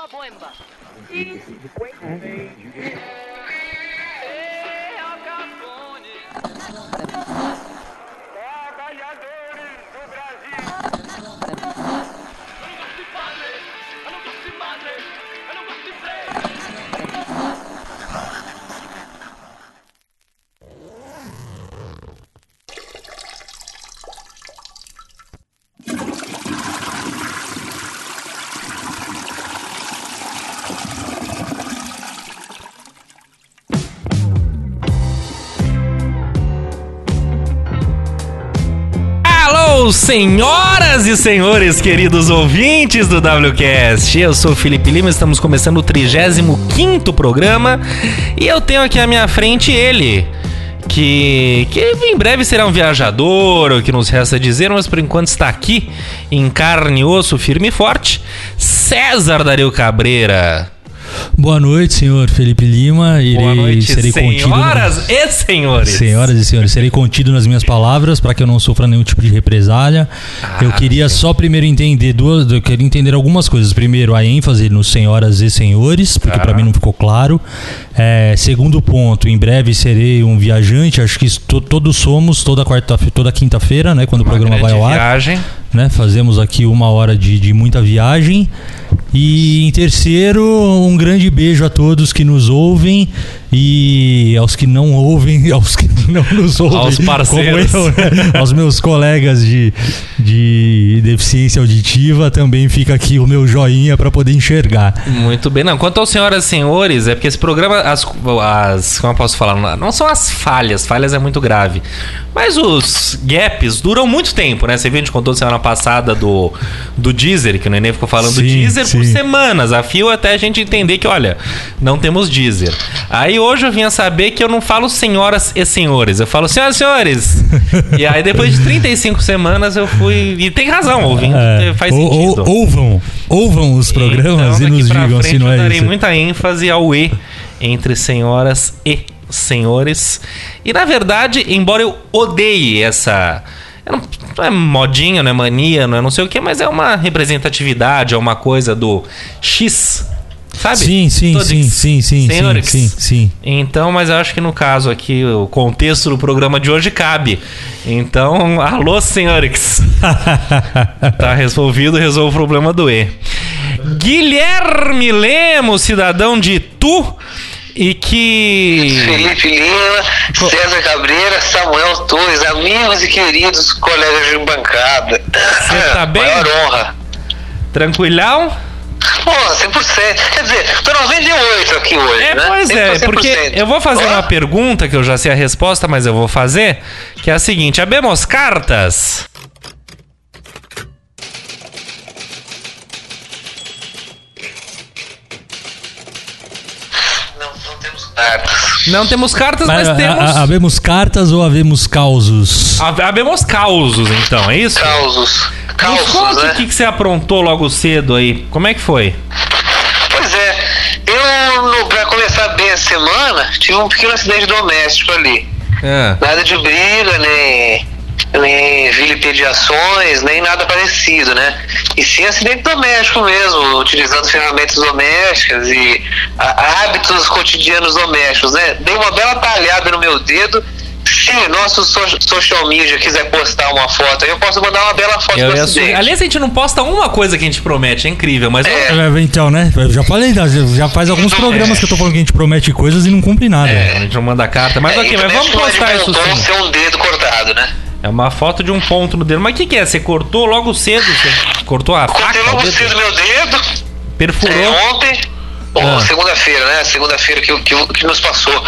Bomba, bomba. Senhoras e senhores, queridos ouvintes do WCast. Eu sou o Felipe Lima, estamos começando o 35 programa e eu tenho aqui à minha frente ele, que, que em breve será um viajador, o que nos resta dizer, mas por enquanto está aqui em carne e osso, firme e forte, César Dario Cabreira. Boa noite, senhor Felipe Lima. Irei, Boa noite, serei contido. senhoras e senhores. Senhoras e senhores, serei contido nas minhas palavras para que eu não sofra nenhum tipo de represália. Ah, eu queria só primeiro entender duas, eu queria entender algumas coisas. Primeiro, a ênfase no senhoras e senhores, porque Tá. para mim não ficou claro. É, segundo ponto, em breve serei um viajante. Acho que todos somos toda quarta, toda quinta-feira, né, quando o Uma programa vai ao ar. viagem. Né? Fazemos aqui uma hora de, de muita viagem. E em terceiro, um grande beijo a todos que nos ouvem e aos que não ouvem, aos que não nos ouvem. Aos parceiros. Como eu, né? aos meus colegas de, de deficiência auditiva, também fica aqui o meu joinha para poder enxergar. Muito bem. Não, quanto aos senhoras e senhores, é porque esse programa, as, as. Como eu posso falar? Não são as falhas, falhas é muito grave. Mas os gaps duram muito tempo, né? Você viu, a gente contou semana passada do, do Deezer, que o Nenê ficou falando do Sim, Deezer por sim. semanas, a fio até a gente entender que, olha, não temos Deezer. Aí hoje eu vinha saber que eu não falo senhoras e senhores, eu falo senhoras e senhores. e aí depois de 35 semanas eu fui. E tem razão, ouvindo, É, faz ou- ou- sentido. ouvam, ouvam os programas Então, e nos digam se não eu é darei isso. muita ênfase ao E entre senhoras e senhores. E na verdade, embora eu odeie essa. eu Não, não é modinha, não é mania, não é não sei o que, mas é uma representatividade, é uma coisa do X. Sabe? Sim, sim, Todos. sim, sim, sim, sim, Senhores. sim, sim. Então, mas eu acho que no caso aqui, o contexto do programa de hoje cabe. Então, alô, senhores. tá resolvido, resolve o problema do E. Guilherme Lemos, cidadão de Itu, e que. Felipe Lima, César Cabreira, Samuel Torres, amigos e queridos colegas de bancada. Você tá bem? Maior honra. Tranquilão? Pô, 100%. Quer dizer, tô 98 aqui hoje, É, né? pois é, 100%. porque eu vou fazer Ó, uma pergunta que eu já sei a resposta, mas eu vou fazer, que é a seguinte: abemos cartas? Cartas. Não temos cartas, mas, Mas, a- temos. a- havemos cartas ou havemos causos? A- Abemos causos, então, é isso? Causos. Causos, conta né? o que, que você aprontou logo cedo aí. Como é que foi? Pois é, eu, no, pra começar bem a semana, tive um pequeno acidente doméstico ali. É. Nada de briga, nem, nem vilipendiações, nem nada parecido, né? E sim acidente doméstico mesmo, utilizando ferramentas domésticas e a- hábitos cotidianos domésticos, né? Dei uma bela talhada no meu dedo. Se nosso so- social media quiser postar uma foto, aí eu posso mandar uma bela foto Eu do su- acidente. Aliás, a gente não posta uma coisa que a gente promete, é incrível, mas. É. É, Então, né? Eu já falei, já faz alguns programas que eu tô falando que a gente promete coisas e não cumpre nada. É, a gente não manda carta. Mas É, ok, mas vamos postar isso sim. ser um dedo cortado, né? É uma foto de um ponto no dedo. Mas o que, que é? Você cortou logo cedo? Você cortou a faca? Cortei logo cedo meu dedo, Perfurou. É, ontem, Ah. segunda-feira, né? Segunda-feira que, que, que nos passou.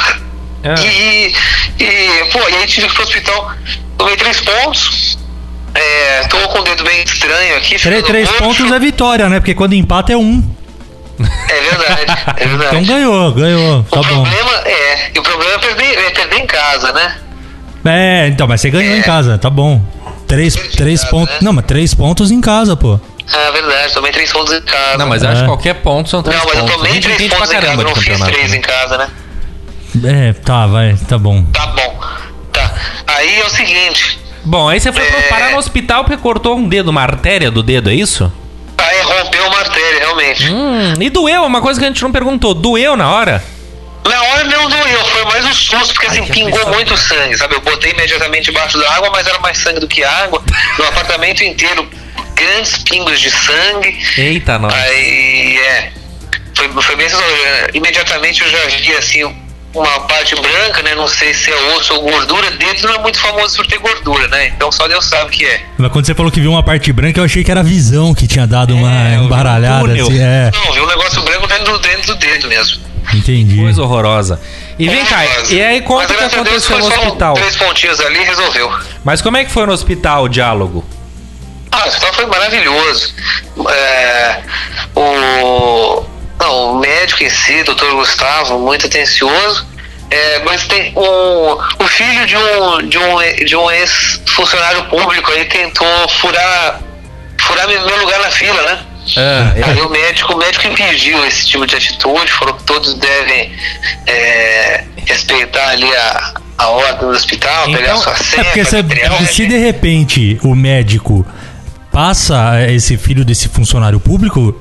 É. E, e, pô, e aí tive que ir pro hospital. Tomei três pontos. É, tô com o dedo bem estranho aqui. Três, três pontos é vitória, né? Porque quando empata é um. É verdade, é verdade. Então ganhou, ganhou. Tá o bom. problema é, e o problema é perder, é perder em casa, né? É, então, mas você ganhou É. em casa, tá bom. Três, três pontos. né? Não, mas três pontos em casa, pô. Ah, verdade, tomei três pontos em casa. Não, mas eu É. acho que qualquer ponto são três Não, mas eu pontos. Tomei três pontos em casa, não fiz três né? em casa, né? É, tá, vai, tá bom. Tá bom. Tá. Aí é o seguinte. Bom, aí você foi É. parar no hospital porque cortou um dedo, uma artéria do dedo, é isso? Aí rompeu uma artéria realmente. Hum, e doeu, uma coisa que a gente não perguntou. Doeu na hora? Na hora não doeu, foi mais um susto, porque assim, que pingou muito sangue, sabe? Eu botei imediatamente embaixo da água, mas era mais sangue do que água. No apartamento inteiro, grandes pingos de sangue. Eita, nós. Aí, é. Foi, foi bem. Imediatamente eu já vi, assim, uma parte branca, né? Não sei se é osso ou gordura. Dedo não é muito famoso por ter gordura, né? Então só Deus sabe o que é. Mas quando você falou que viu uma parte branca, eu achei que era a visão que tinha dado uma É, um embaralhada. túnel. assim, é, Não, vi um negócio branco dentro do, dentro do dedo mesmo. Entendi. Coisa horrorosa. E vem cá, e aí conta o que Deus aconteceu no hospital. Três pontinhos ali e resolveu. Mas como é que foi no hospital o diálogo? Ah, o hospital foi maravilhoso. É, o, não, o médico em si, doutor Gustavo, muito atencioso. É, mas tem um, o filho de um, de um, de um ex-funcionário público aí tentou furar, furar meu lugar na fila, né? Ah, Aí o médico, o médico impediu esse tipo de atitude, falou que todos devem é, respeitar ali a, a ordem do hospital, Então, pegar sua É senha, porque fazer se, se de repente o médico passa esse filho desse funcionário público,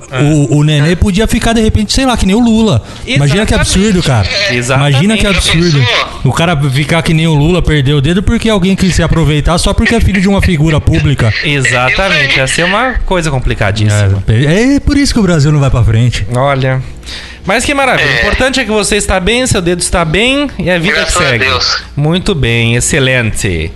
o, o nenê podia ficar de repente, sei lá, que nem o Lula. Imagina que Exatamente. absurdo, cara. Exatamente. Imagina que absurdo. O cara ficar que nem o Lula, perder o dedo porque alguém quis se aproveitar só porque é filho de uma figura pública. Exatamente, ia ser uma coisa complicadíssima. É, é por isso que o Brasil não vai pra frente. Olha. Mas que maravilha. O É. importante é que você está bem, seu dedo está bem e a vida Graças que a segue. Deus. Muito bem, excelente.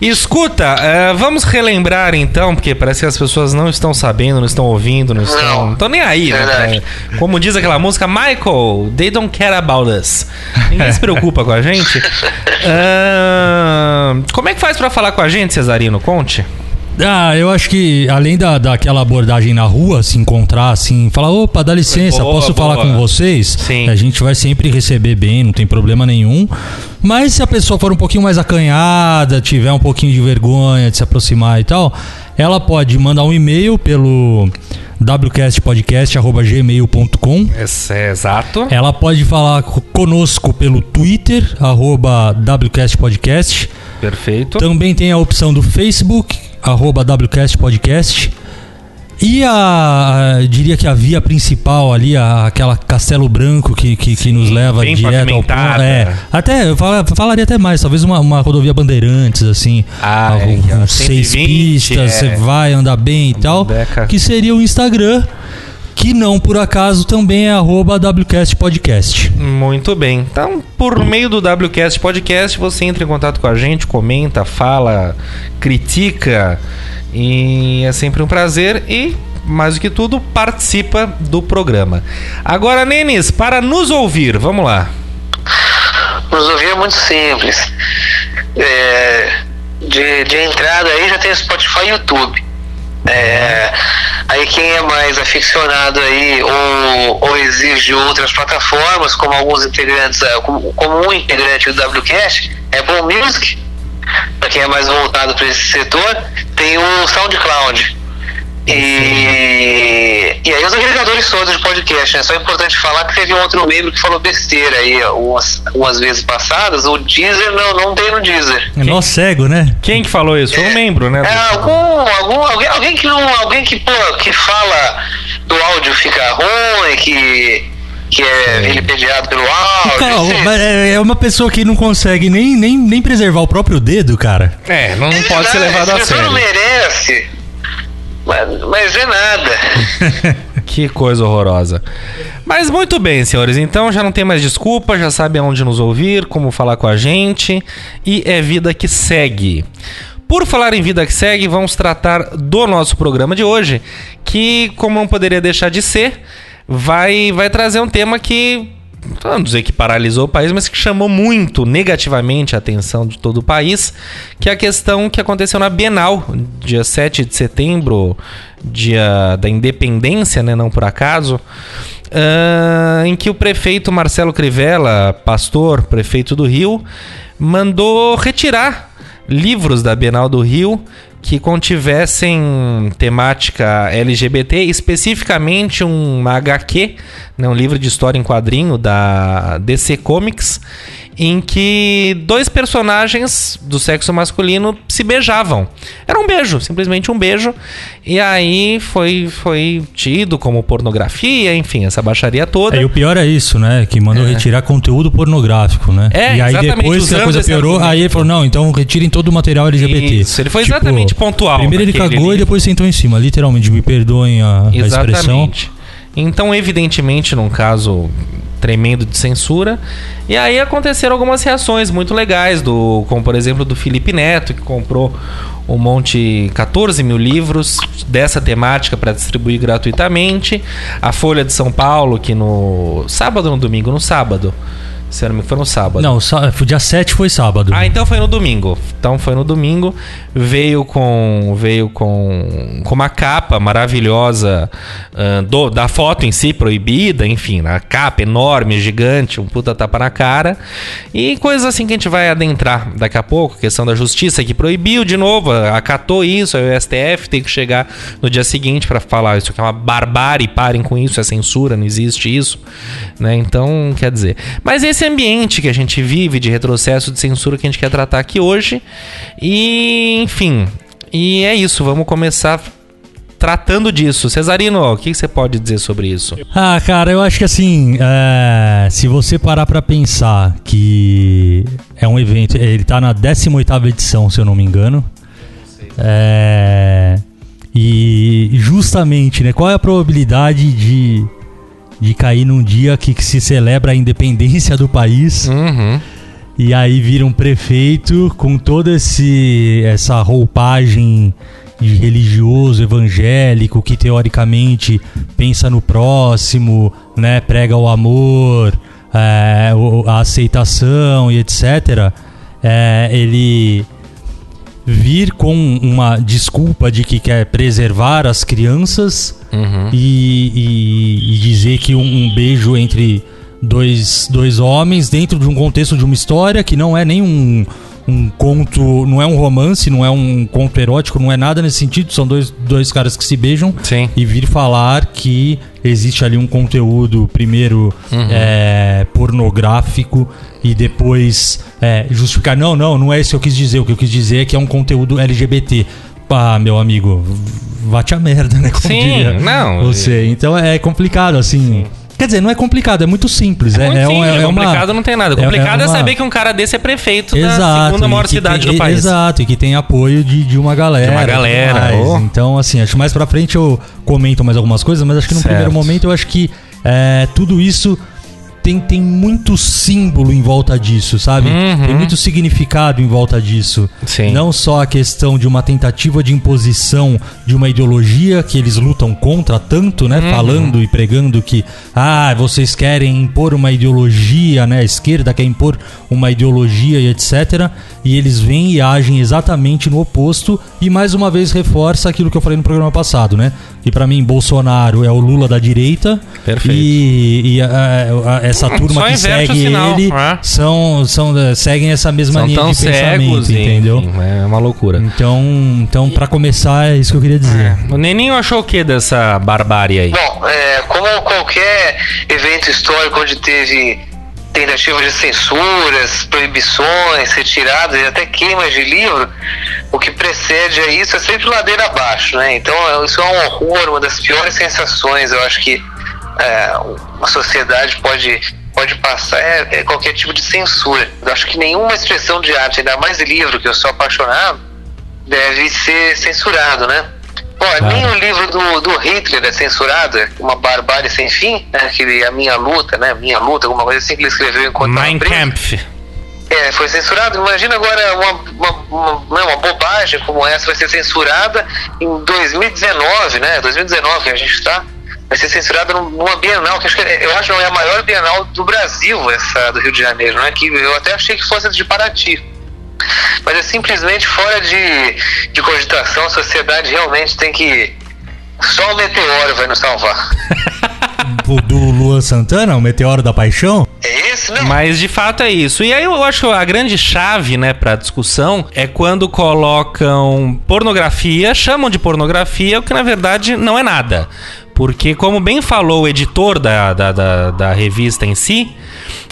Escuta, eh, vamos relembrar então, porque parece que as pessoas não estão sabendo, não estão ouvindo, não estão, Não. estão nem aí, né? Como diz aquela música, Michael, they don't care about us. Ninguém se preocupa com a gente. Ah, como é que faz pra falar com a gente, Cesarino? Conte. Ah, eu acho que além da, daquela abordagem na rua, se encontrar assim, falar, opa, dá licença, Boa, posso falar boa. com vocês? Sim. A gente vai sempre receber bem, não tem problema nenhum. Mas se a pessoa for um pouquinho mais acanhada, tiver um pouquinho de vergonha de se aproximar e tal, ela pode mandar um e-mail pelo wcastpodcast.gmail.com é exato. ela pode falar co- conosco pelo Twitter, arroba WCastPodcast. Perfeito. Também tem a opção do Facebook, arroba WCast Podcast. E a, a- diria que a via principal ali, a- aquela Castelo Branco que, que, que nos leva direto ao ponto. É, até eu fala- falaria até mais, talvez uma, uma rodovia Bandeirantes, assim. Ah, com- é, que é com seis 120, pistas, é. você vai andar bem e tal. Beca. Que seria o Instagram, que não por acaso também é arroba WCast Podcast. Muito bem. Então, por meio do WCast Podcast, você entra em contato com a gente, comenta, fala, critica. E é sempre um prazer e, mais do que tudo, participa do programa. Agora, Nenes, para nos ouvir, vamos lá. Nos ouvir é muito simples. É, de, de entrada aí já tem Spotify e YouTube. É, aí quem é mais aficionado aí ou, ou exige outras plataformas, como alguns integrantes, é, como, como um integrante do WCast, Apple Music, para quem é mais voltado para esse setor, tem o SoundCloud. E, e aí os agregadores todos de podcast, né? Só é importante falar que teve um outro membro que falou besteira aí umas, umas vezes passadas. O Deezer não, não tem no Deezer. É Nó cego, né? Quem que falou isso? Foi um membro, né? É, algum, algum, alguém, alguém que não. Alguém que, pô, que fala do áudio fica ruim, que, que é vilipendiado pelo áudio. Cara, mas é é uma pessoa que não consegue nem, nem, nem preservar o próprio dedo, cara. É, não É pode ser levado a pessoa não sério. merece. Mas, mas é nada. Que coisa horrorosa. Mas muito bem, senhores. Então já não tem mais desculpa, já sabem onde nos ouvir, como falar com a gente. E é vida que segue. Por falar em vida que segue, vamos tratar do nosso programa de hoje, que, como não poderia deixar de ser, vai, vai trazer um tema que. Não dizer que paralisou o país, mas que chamou muito negativamente a atenção de todo o país, que é a questão que aconteceu na Bienal, dia 7 de setembro, dia da independência, né, não por acaso, ah, em que o prefeito Marcelo Crivella, pastor, prefeito do Rio, mandou retirar livros da Bienal do Rio que contivessem temática LGBT, especificamente um HQ, né, um livro de história em quadrinho da DC Comics, em que dois personagens do sexo masculino se beijavam. Era um beijo, simplesmente um beijo. E aí foi, foi tido como pornografia, enfim, essa baixaria toda. É, e o pior é isso, né? Que mandou É. retirar conteúdo pornográfico, né? É, e aí depois que a coisa piorou, aí ele falou, não, então retirem todo o material LGBT. Isso, ele foi exatamente pontual Primeiro ele naquele cagou e livro. depois sentou em cima, literalmente, me perdoem a, a expressão. Exatamente. Então, evidentemente, num caso tremendo de censura. E aí aconteceram algumas reações muito legais, do, como por exemplo do Felipe Neto, que comprou um monte, 14 mil livros dessa temática para distribuir gratuitamente. A Folha de São Paulo, que no sábado ou no domingo? No sábado. Se eu não me engano, foi no sábado. Não, sá- dia 7 foi sábado. Ah, então foi no domingo. Então foi no domingo. Veio com veio com, com uma capa maravilhosa ah, do- da foto em si proibida, enfim, a capa enorme, gigante, um puta tapa na cara. E coisas assim que a gente vai adentrar daqui a pouco, questão da justiça que proibiu de novo, acatou isso, aí o STF tem que chegar no dia seguinte para falar isso aqui é uma barbárie, parem com isso, é censura, não existe isso, né? Então, quer dizer, mas esse ambiente que a gente vive de retrocesso de censura que a gente quer tratar aqui hoje. E, enfim, e é isso, vamos começar tratando disso. Cesarino, o que você pode dizer sobre isso? Ah, cara, eu acho que assim, é, se você parar pra pensar que é um evento, ele tá na 18ª edição, se eu não me engano. É, e justamente, né, qual é a probabilidade de, de cair num dia que, que se celebra a independência do país? Uhum. E aí vira um prefeito com toda esse, essa roupagem de religioso, evangélico, que teoricamente pensa no próximo, né, prega o amor, é, a aceitação e etc. É, ele vir com uma desculpa de que quer preservar as crianças Uhum. e, e- e dizer que um, um beijo entre dois, dois homens dentro de um contexto de uma história que não é nem um, um conto, não é um romance, não é um conto erótico, não é nada nesse sentido, são dois, dois caras que se beijam Sim. e vir falar que existe ali um conteúdo, primeiro, Uhum. é, pornográfico e depois é, justificar, não, não, não é isso que eu quis dizer, o que eu quis dizer é que é um conteúdo LGBT. Ah, meu amigo, vá-te a merda, né? Como Sim, diria não, Você. Então é complicado, assim. Quer dizer, não é complicado, é muito simples. É, Muito é, simples, é uma- complicado não tem nada. é- é Complicado é, uma- saber que um cara desse é prefeito da Exato, segunda maior cidade tem- do país. Exato, e que tem apoio de, de uma galera. De uma galera, oh. Então, assim, acho que mais pra frente eu comento mais algumas coisas, mas acho que no Certo. primeiro momento eu acho que é, tudo isso tem, tem muito símbolo em volta disso, sabe? Uhum. Tem muito significado em volta disso. Sim. Não só a questão de uma tentativa de imposição de uma ideologia que eles lutam contra tanto, né? Uhum. Falando e pregando que, ah, vocês querem impor uma ideologia, né? A esquerda quer impor uma ideologia e etc. E eles vêm e agem exatamente no oposto e mais uma vez reforça aquilo que eu falei no programa passado, né? Que pra mim Bolsonaro é o Lula da direita Perfeito. e, e a- a- essa Hum, turma só que segue ele é. são, são seguem essa mesma São linha tão de pensamento, cegos, e, entendeu? é uma loucura. Então, então para começar, é isso que eu queria dizer. O Neninho achou o que dessa barbárie aí? Bom, é, como qualquer evento histórico onde teve tentativas de censuras, proibições, retiradas e até queimas de livro, o que precede a isso é sempre ladeira abaixo, né? Então é- isso é um horror, uma das piores sensações, eu acho que é, uma sociedade pode pode passar é, é qualquer tipo de censura. Eu acho que nenhuma expressão de arte, ainda mais livro, que eu sou apaixonado, deve ser censurado, né? Claro. nem o livro do, do Hitler é censurado, é uma barbárie sem fim, né? Que a minha luta, né? Minha luta, alguma coisa assim que ele escreveu enquanto Mein. Kampf. É, foi censurado. Imagina agora uma, uma, uma, né, uma bobagem como essa vai ser censurada em 2019, né? 2019 que a gente está. Vai ser censurada num- numa Bienal, que acho que é- eu acho que é a maior Bienal do Brasil, essa do Rio de Janeiro, né? Que eu até achei que fosse de Paraty. Mas é simplesmente fora de, de cogitação, a sociedade realmente tem que. Só o meteoro vai nos salvar. O do Luan Santana, o Meteoro da Paixão? É esse, né? Mas de fato é isso. E aí eu acho a grande chave, né, pra discussão é quando colocam pornografia, chamam de pornografia, o que na verdade não é nada. Porque, como bem falou o editor da, da, da, da revista em si,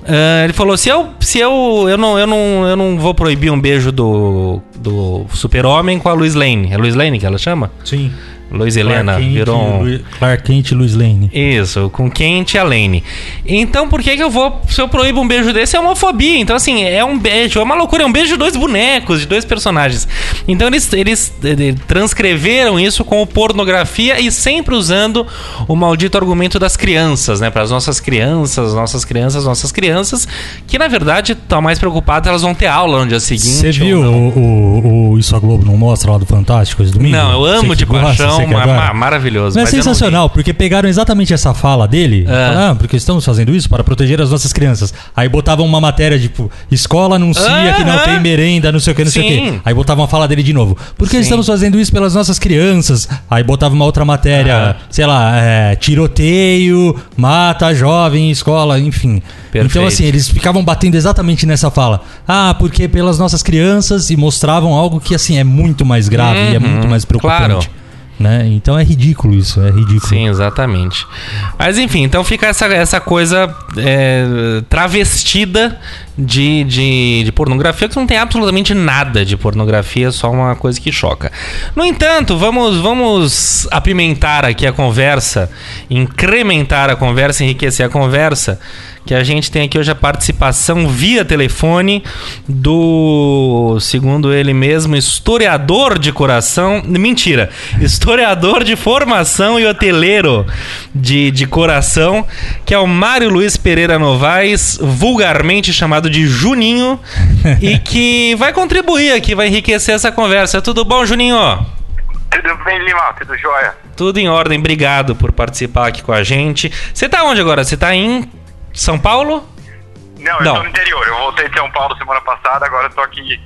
uh, ele falou: se eu, se eu, eu, não, eu, não, eu não vou proibir um beijo do, do Super-Homem com a Luiz Lane. É Luiz Lane que ela chama? Sim. Luiz Helena Clark virou um... Lu- Clark Kent e Luiz Lane. Isso, com Kent e a Lane. Então, por que que eu vou... Se eu proíbo um beijo desse, é homofobia. Então, assim, é um beijo, é uma loucura. É um beijo de dois bonecos, de dois personagens. Então, eles, eles eh, eh, transcreveram isso com pornografia e sempre usando o maldito argumento das crianças, né? Para as nossas crianças, nossas crianças, nossas crianças, que, na verdade, estão mais preocupadas, elas vão ter aula no dia seguinte. Você viu o, o, o Isso a Globo não mostra lá do Fantástico esse domingo? Não, eu amo de gosta, paixão, ma- ma- maravilhoso. Mas é mas não vi. sensacional, porque pegaram exatamente essa fala dele. Ah. Ah, porque estamos fazendo isso para proteger as nossas crianças. Aí botavam uma matéria, tipo, escola anuncia que não tem merenda, não sei o que, não sei o Sim. que. Aí botavam a fala dele de novo. Porque Sim. estamos fazendo isso pelas nossas crianças. Aí botava uma outra matéria, sei lá, é, tiroteio, mata jovem em escola, enfim. Perfeito. Então, assim, eles ficavam batendo exatamente nessa fala. Ah, porque pelas nossas crianças e mostravam algo que, assim, é muito mais grave e é Uhum, muito mais preocupante. claro. Né? Então é ridículo isso, é ridículo. Sim, exatamente. Mas enfim, então fica essa, essa coisa é, travestida de, de, de pornografia, que não tem absolutamente nada de pornografia, só uma coisa que choca. No entanto, vamos, vamos apimentar aqui a conversa, incrementar a conversa, enriquecer a conversa. Que a gente tem aqui hoje a participação via telefone do, segundo ele mesmo, historiador de coração. Mentira, historiador de formação e hoteleiro de, de coração, que é o Mário Luiz Pereira Novaes, vulgarmente chamado de Juninho, e que vai contribuir aqui, vai enriquecer essa conversa. Tudo bom, Juninho? Tudo bem, Lima? Tudo jóia? Tudo em ordem, obrigado por participar aqui com a gente. Você tá onde agora? Você tá em São Paulo? Não, eu Não. tô no interior. Eu voltei de São Paulo semana passada, agora eu tô aqui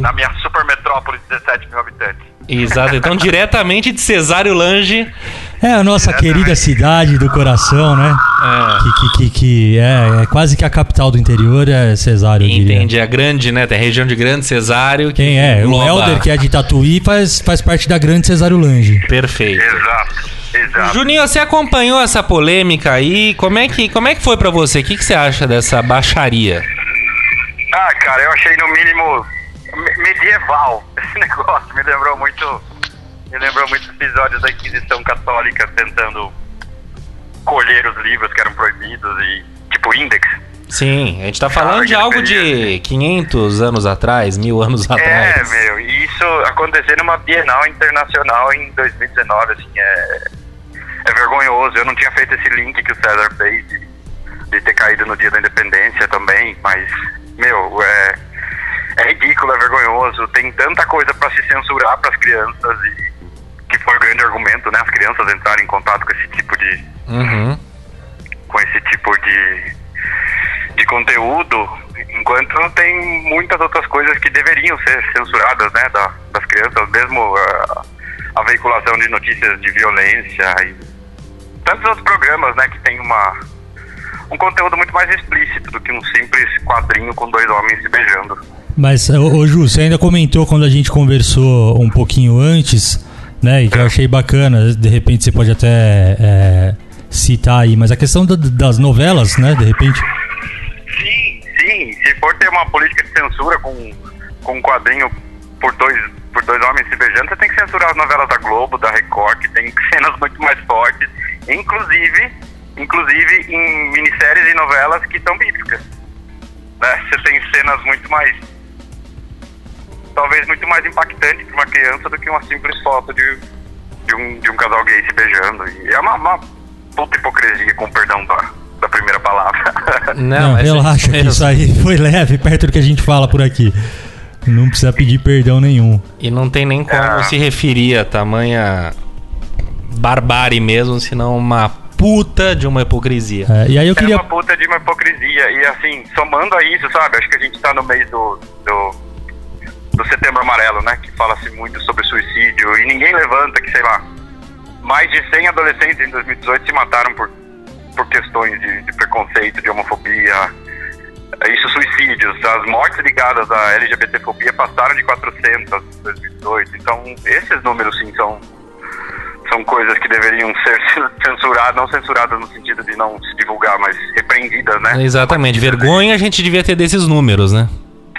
na minha super metrópole de 17 mil habitantes. Exato, então diretamente de Cesário Lange. É a nossa querida cidade do coração, né? É, Que, que, que, que é, é quase que a capital do interior, é Cesário, eu diria. entende, a grande, né? Tem a região de Grande Cesário. que Quem é? O Helder, que é de Tatuí, faz, faz parte da grande Cesário Lange. Perfeito. Exato, exato. Juninho, você acompanhou essa polêmica aí? Como é que, como é que foi pra você? O que, que você acha dessa baixaria? Ah, cara, eu achei no mínimo medieval esse negócio. Me lembrou muito. Me lembrou muitos episódios da Inquisição Católica tentando colher os livros que eram proibidos e. tipo Index. Sim, a gente tá falando de Ah, algo que de 500 anos atrás, mil anos É, atrás. meu, e isso aconteceu numa Bienal Internacional em 2019, assim, é, é vergonhoso. Eu não tinha feito esse link que o César fez de, de ter caído no dia da independência também, mas, meu, é, é ridículo, é vergonhoso. Tem tanta coisa pra se censurar pras crianças e que foi o grande argumento, né? As crianças entrarem em contato com esse tipo de, Uhum. com esse tipo de, de conteúdo, enquanto tem muitas outras coisas que deveriam ser censuradas, né, da- das crianças, mesmo ah, a veiculação de notícias de violência e tantos outros programas, né, que tem uma um conteúdo muito mais explícito do que um simples quadrinho com dois homens se beijando. Mas, ô, Ju, você ainda comentou quando a gente conversou um pouquinho antes, né? E que eu achei bacana, de repente você pode até é, citar aí, mas a questão da- das novelas, né? De repente. Sim, sim. Se for ter uma política de censura com, com um quadrinho por dois, por dois homens se beijando, você tem que censurar as novelas da Globo, da Record, que tem cenas muito mais fortes, inclusive, inclusive em minisséries e novelas que são bíblicas. Né? Você tem cenas muito mais. Talvez muito mais impactantes para uma criança do que uma simples foto de, de, um, de um casal gay se beijando. E é uma, uma puta hipocrisia, com perdão da, da primeira palavra. Não, mas é relaxa isso que isso aí foi leve, perto do que a gente fala por aqui. Não precisa pedir perdão nenhum. E não tem nem como Ah. se referir a tamanha barbárie mesmo, senão uma puta de uma hipocrisia. É, e aí eu É queria. uma puta de uma hipocrisia. E assim, somando a isso, sabe? Acho que a gente tá no mês do, do, do setembro amarelo, né? Que fala-se muito sobre suicídio. E ninguém levanta que, sei lá, mais de 100 adolescentes em 2018 se mataram por, por questões de, de preconceito, de homofobia. É Isso, suicídios. As mortes ligadas à LGBTfobia passaram de 400 em 2018. Então, esses números, sim, são, são coisas que deveriam ser censuradas, não censuradas no sentido de não se divulgar, mas repreendidas, né? Exatamente. Vergonha a gente devia ter desses números, né?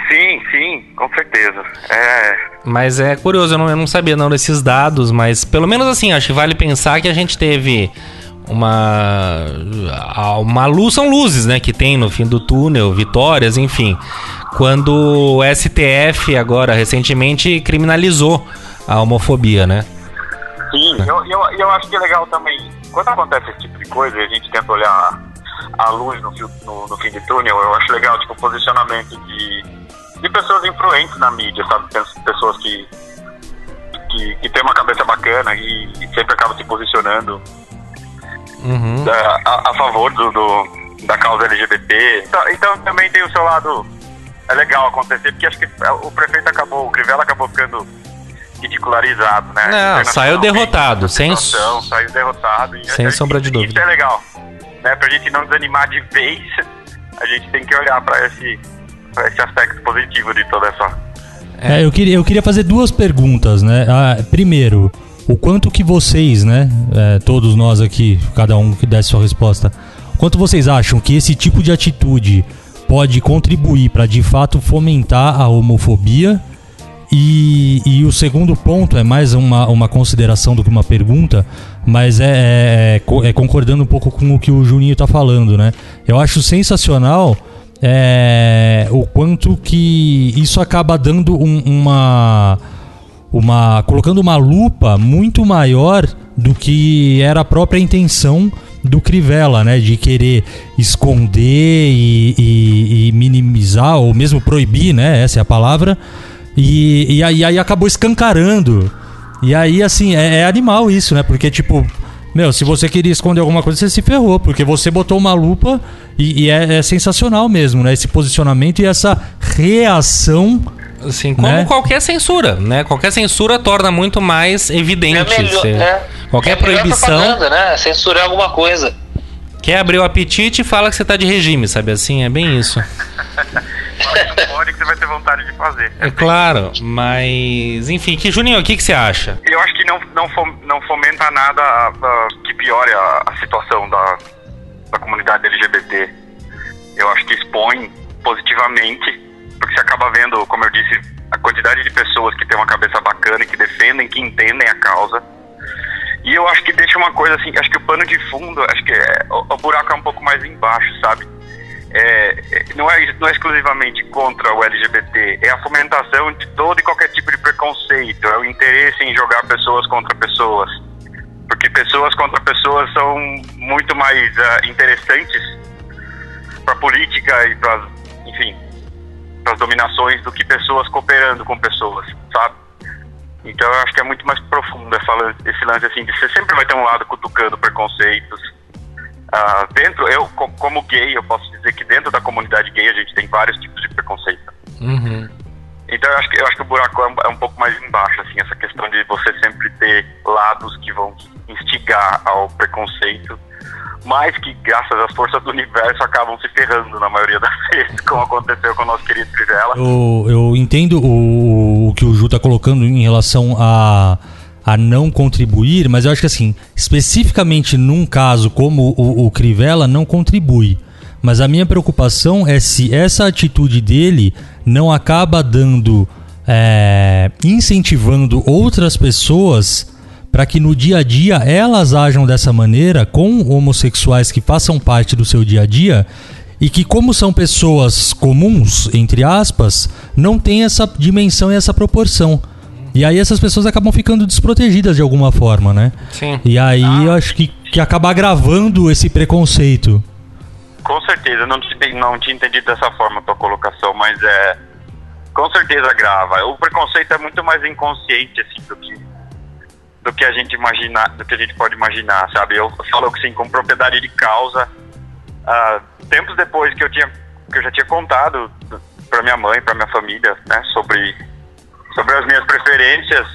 Sim, sim, com certeza. É. Mas é curioso, eu não, eu não sabia não desses dados, mas pelo menos assim, acho que vale pensar que a gente teve uma uma luz são luzes, né, que tem no fim do túnel, vitórias, enfim. Quando o STF agora recentemente criminalizou a homofobia, né? Sim, eu, eu, eu acho que é legal também. Quando acontece esse tipo de coisa e a gente tenta olhar a luz no, no, no fim do túnel, eu acho legal tipo, o posicionamento de, de pessoas influentes na mídia, sabe? Pessoas que, que, que têm uma cabeça bacana e, e sempre acabam se posicionando Uhum. da- a, a favor do, do- da causa LGBT. Então, então também tem o seu lado. É legal acontecer, porque acho que o prefeito acabou, o Crivella acabou ficando ridicularizado, né? Não, saiu derrotado, sem- situação, Saiu derrotado. E sem sombra de Isso dúvida. é legal. Né? Pra gente não desanimar de vez, a gente tem que olhar pra esse, esse aspecto positivo de toda essa. É, eu, queria, eu queria fazer duas perguntas, né? Ah, primeiro, o quanto que vocês, né? é, todos nós aqui, cada um que desse sua resposta, quanto vocês acham que esse tipo de atitude pode contribuir para de fato fomentar a homofobia? E, e o segundo ponto é mais uma, uma consideração do que uma pergunta, mas é, é- é é concordando um pouco com o que o Juninho tá falando, né? Eu acho sensacional é, o quanto que isso acaba dando um- uma uma colocando uma lupa muito maior do que era a própria intenção do Crivella, né, de querer esconder e, e- e minimizar ou mesmo proibir, né, essa é a palavra, e, e aí, acabou escancarando. E aí, assim, é, é animal isso, né, porque tipo, meu, se você queria esconder alguma coisa, você se ferrou, porque você botou uma lupa e, e é, é sensacional mesmo, né, esse posicionamento e essa reação Assim, como Né? qualquer censura, né? Qualquer censura torna muito mais evidente. É melhor, se- é. Qualquer É proibição né? Censurar alguma coisa. Quer abrir o apetite e fala que você tá de regime, sabe assim? É bem isso. Pode que você vai ter vontade de fazer. É claro, mas enfim, que Juninho, o que, que você acha? Eu acho que não, não, fom- não fomenta nada ah, que piore a, a situação da, da comunidade LGBT. Eu acho que expõe positivamente, porque você acaba vendo, como eu disse, a quantidade de pessoas que têm uma cabeça bacana e que defendem, que entendem a causa. E eu acho que deixa uma coisa assim, acho que o pano de fundo, acho que é, o, o buraco é um pouco mais embaixo, sabe? É, é, não, é, não é exclusivamente contra o LGBT, é a fomentação de todo e qualquer tipo de preconceito, é o interesse em jogar pessoas contra pessoas. Porque pessoas contra pessoas são muito mais ah, interessantes para política e para, enfim, para as dominações do que pessoas cooperando com pessoas, sabe? Então eu acho que é muito mais profundo essa esse lance assim de você sempre vai ter um lado cutucando preconceitos. Ah, dentro, eu co- como gay, eu posso dizer que dentro da comunidade gay a gente tem vários tipos de preconceito. Uhum. Então eu acho que eu acho que o buraco é um, é um pouco mais embaixo, assim, essa questão de você sempre ter lados que vão instigar ao preconceito, mas que graças às forças do universo acabam se ferrando na maioria das vezes, como aconteceu com o nosso querido Crivella. Eu, eu entendo o, o que o Ju tá colocando em relação a, a não contribuir, mas eu acho que assim, especificamente num caso como o, o Crivella, não contribui. Mas a minha preocupação é se essa atitude dele não acaba dando. é, incentivando outras pessoas para que no dia a dia elas ajam dessa maneira com homossexuais que façam parte do seu dia a dia e que como são pessoas comuns, entre aspas, não tem essa dimensão e essa proporção. E aí essas pessoas acabam ficando desprotegidas de alguma forma, né? Sim. E aí eu acho que, que acaba agravando esse preconceito. Com certeza, não, não tinha entendido dessa forma a tua colocação, mas é. Com certeza grava. O preconceito é muito mais inconsciente, assim, do que, do que a gente imagina, do que a gente pode imaginar, sabe? Eu falo assim, com propriedade de causa. ah, tempos depois que eu tinha que eu já tinha contado para minha mãe, para minha família, né, sobre sobre as minhas preferências,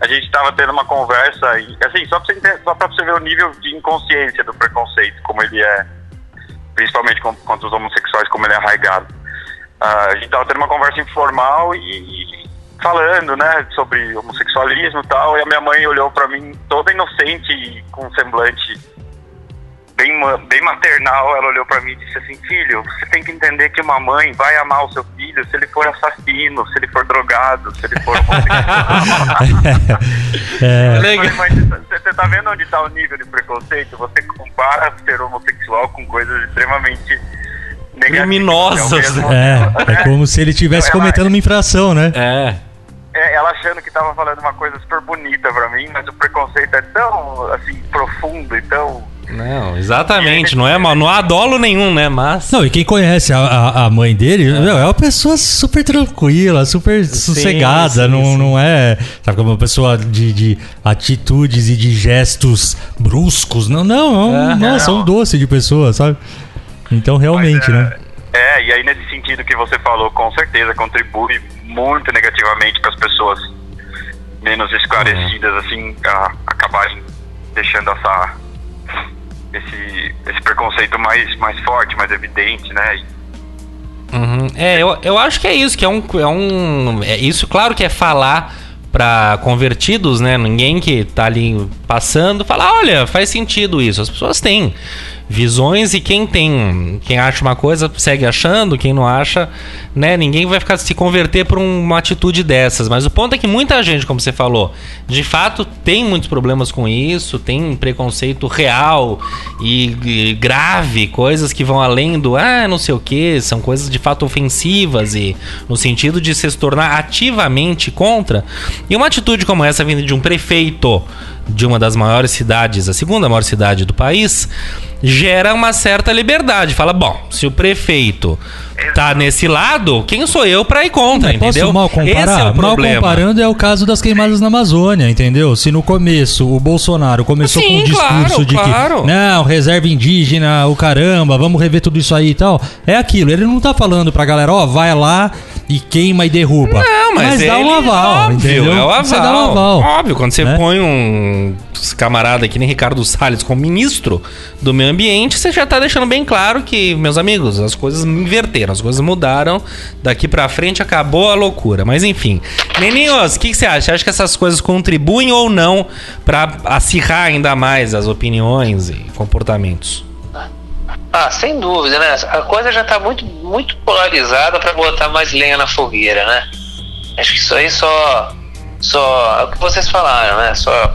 a gente estava tendo uma conversa e assim, só para você para você ver o nível de inconsciência do preconceito, como ele é principalmente contra os homossexuais, como ele é arraigado. Ah, a gente estava tendo uma conversa informal e, falando, né, sobre homossexualismo e tal, e a minha mãe olhou para mim toda inocente e com um semblante bem, bem maternal, ela olhou para mim e disse assim, filho, você tem que entender que uma mãe vai amar o seu filho se ele for assassino, se ele for drogado, se ele for homossexual. é. Falei, mas você tá vendo onde tá o nível de preconceito? Você compara ser homossexual com coisas extremamente criminosas. É, é como se ele estivesse cometendo uma infração, né? É é, ela achando que tava falando uma coisa super bonita pra mim, mas o preconceito é tão, assim, profundo e tão... Não, exatamente, não é não há dolo nenhum, né, mas... Não, e quem conhece a, a, a mãe dele, é. é uma pessoa super tranquila, super sim, sossegada, sim, não, sim. não é, sabe, como uma pessoa de, de atitudes e de gestos bruscos, não, não, é, um, não. um doce de pessoa, sabe? Então, realmente, é, né? É, e aí nesse sentido que você falou, com certeza contribui muito negativamente para as pessoas menos esclarecidas, uhum. assim, a, acabarem deixando essa esse, esse preconceito mais, mais forte, mais evidente, né? Uhum. É, eu, eu acho que é isso, que é um. É um é isso, claro que é falar para convertidos, né? Ninguém que tá ali passando fala, olha, faz sentido isso. As pessoas têm visões e quem tem, quem acha uma coisa segue achando, quem não acha, né, ninguém vai ficar se converter por uma atitude dessas. Mas o ponto é que muita gente, como você falou, de fato tem muitos problemas com isso, tem preconceito real e, e grave, coisas que vão além do ah, não sei o que, são coisas de fato ofensivas e no sentido de se tornar ativamente contra. E uma atitude como essa vindo de um prefeito de uma das maiores cidades, a segunda maior cidade do país, gera uma certa liberdade. Fala, bom, se o prefeito tá nesse lado, quem sou eu para ir contra, Não entendeu? Posso mal comparar? É mal comparando é o caso das queimadas na Amazônia, entendeu? Se no começo o Bolsonaro começou Sim, com um discurso claro, de claro. que não, reserva indígena, o caramba, vamos rever tudo isso aí e tal, é aquilo. Ele não tá falando pra galera, ó, oh, vai lá e queima e derruba. Não, mas, mas dá um aval, óbvio, entendeu? É o aval. Você dá um aval. Óbvio, quando você né? põe um camarada que nem Ricardo Salles como ministro do meio ambiente, você já tá deixando bem claro que, meus amigos, as coisas inverteram, as coisas mudaram, daqui para frente acabou a loucura. Mas enfim. Neninhos, o que, que, você acha? Acha que essas coisas contribuem ou não para acirrar ainda mais as opiniões e comportamentos? Ah, sem dúvida, né? A coisa já está muito, muito polarizada para botar mais lenha na fogueira, né? Acho que isso aí só, só é o que vocês falaram, né? Só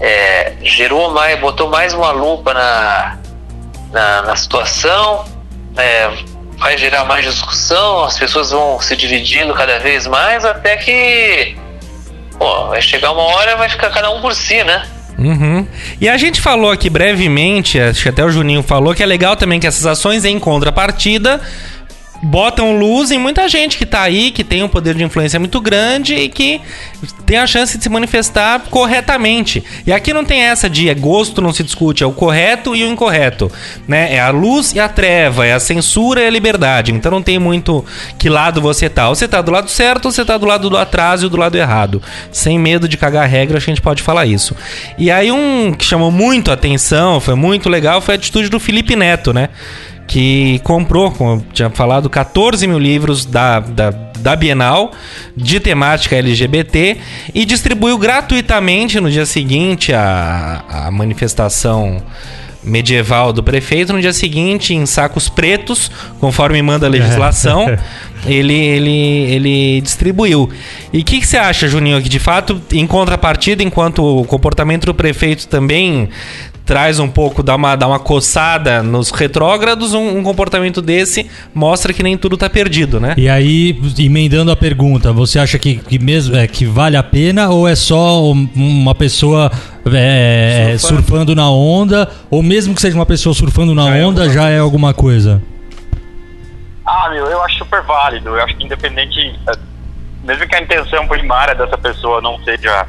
é, gerou mais, botou mais uma lupa na, na, na situação, é, vai gerar mais discussão, as pessoas vão se dividindo cada vez mais até que pô, vai chegar uma hora vai ficar cada um por si, né? Uhum. E a gente falou aqui brevemente, acho que até o Juninho falou, que é legal também que essas ações em contrapartida botam luz em muita gente que tá aí, que tem um poder de influência muito grande e que tem a chance de se manifestar corretamente. E aqui não tem essa de é gosto não se discute, é o correto e o incorreto, né? É a luz e a treva, é a censura e a liberdade. Então não tem muito que lado você tá. Ou você tá do lado certo ou você tá do lado do atraso e do lado errado. Sem medo de cagar regra, a gente pode falar isso. E aí um que chamou muito a atenção, foi muito legal, foi a atitude do Felipe Neto, né? Que comprou, como eu tinha falado, 14 mil livros da, da, da Bienal de temática LGBT e distribuiu gratuitamente no dia seguinte a, a manifestação medieval do prefeito, no dia seguinte, em sacos pretos, conforme manda a legislação, ele, ele, ele distribuiu. E o que, que, você acha, Juninho, que de fato, em contrapartida, enquanto o comportamento do prefeito também traz um pouco, dá uma, dá uma coçada nos retrógrados, um, um, comportamento desse mostra que nem tudo tá perdido, né? E aí, emendando a pergunta, você acha que, que mesmo é que vale a pena ou é só uma pessoa é, surfando. surfando. na onda, ou mesmo que seja uma pessoa surfando na já é onda, é já é alguma coisa? Ah, meu, eu acho super válido. Eu acho que independente, mesmo que a intenção primária dessa pessoa não seja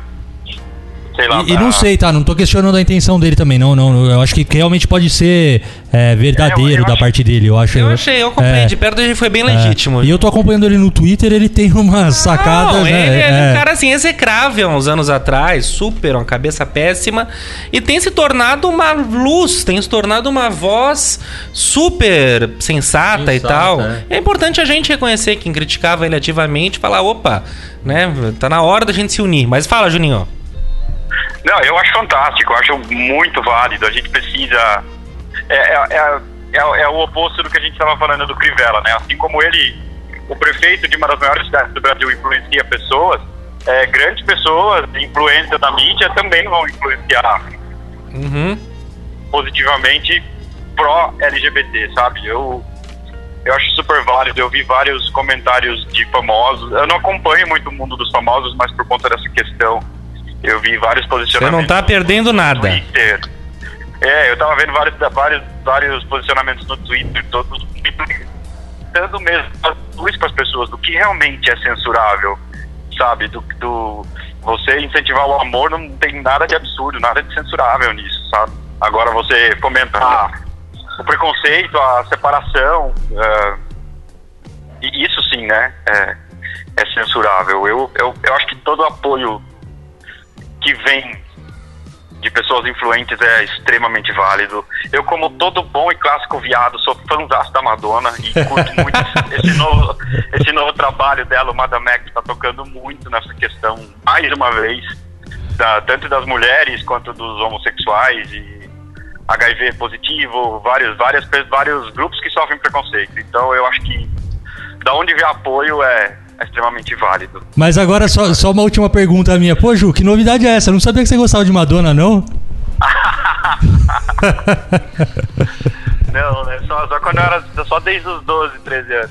sei lá. E, e pra- não sei, tá? Não tô questionando a intenção dele também, não, não. Eu acho que realmente pode ser é, verdadeiro É, eu- eu da acho- parte dele. Eu acho. Eu achei, eu acompanhei de perto e foi bem legítimo. É. E eu tô acompanhando ele no Twitter, ele tem umas sacadas, Não, né? ele é, É. um cara assim, execrável há uns anos atrás, super, uma cabeça péssima, e tem se tornado uma luz, tem se tornado uma voz super sensata, e Sensata, tal. é. É. importante a gente reconhecer quem criticava ele ativamente e falar, opa, né, tá na hora da gente se unir. Mas fala, Juninho. Não, eu acho fantástico, eu acho muito válido. A gente precisa. É, é, é, é- é o oposto do que a gente estava falando do Crivella, né? Assim como ele, o prefeito de uma das maiores cidades do Brasil, influencia pessoas, é, grandes pessoas, influência da mídia, também vão influenciar Uhum. positivamente pró-LGBT, sabe? Eu, eu acho super válido. Eu vi vários comentários de famosos. Eu não acompanho muito o mundo dos famosos, mas por conta dessa questão, eu vi vários Você posicionamentos. não tá perdendo nada. Twitter. É, eu tava vendo vários, vários, vários posicionamentos no Twitter, todos dando mesmo luz para as pessoas do que realmente é censurável, sabe? Do, do você incentivar o amor não tem nada de absurdo, nada de censurável nisso, sabe? Agora você fomentar o preconceito, a separação, e isso sim, né? É, é censurável. Eu, eu, eu acho que todo apoio que vem de pessoas influentes é extremamente válido. Eu, como todo bom e clássico viado, sou fãzaço da Madonna e curto muito esse, novo, esse novo trabalho dela, o Madame X, está tocando muito nessa questão, mais uma vez, da- tanto das mulheres quanto dos homossexuais e HIV positivo, vários, várias, vários grupos que sofrem preconceito. Então, eu acho que da onde vier apoio é, é extremamente válido. Mas agora só, só uma última pergunta minha. Pô, Ju, que novidade é essa? Eu não sabia que você gostava de Madonna, não? Não, né? Só, só quando eu era. Só desde os 12, 13 anos.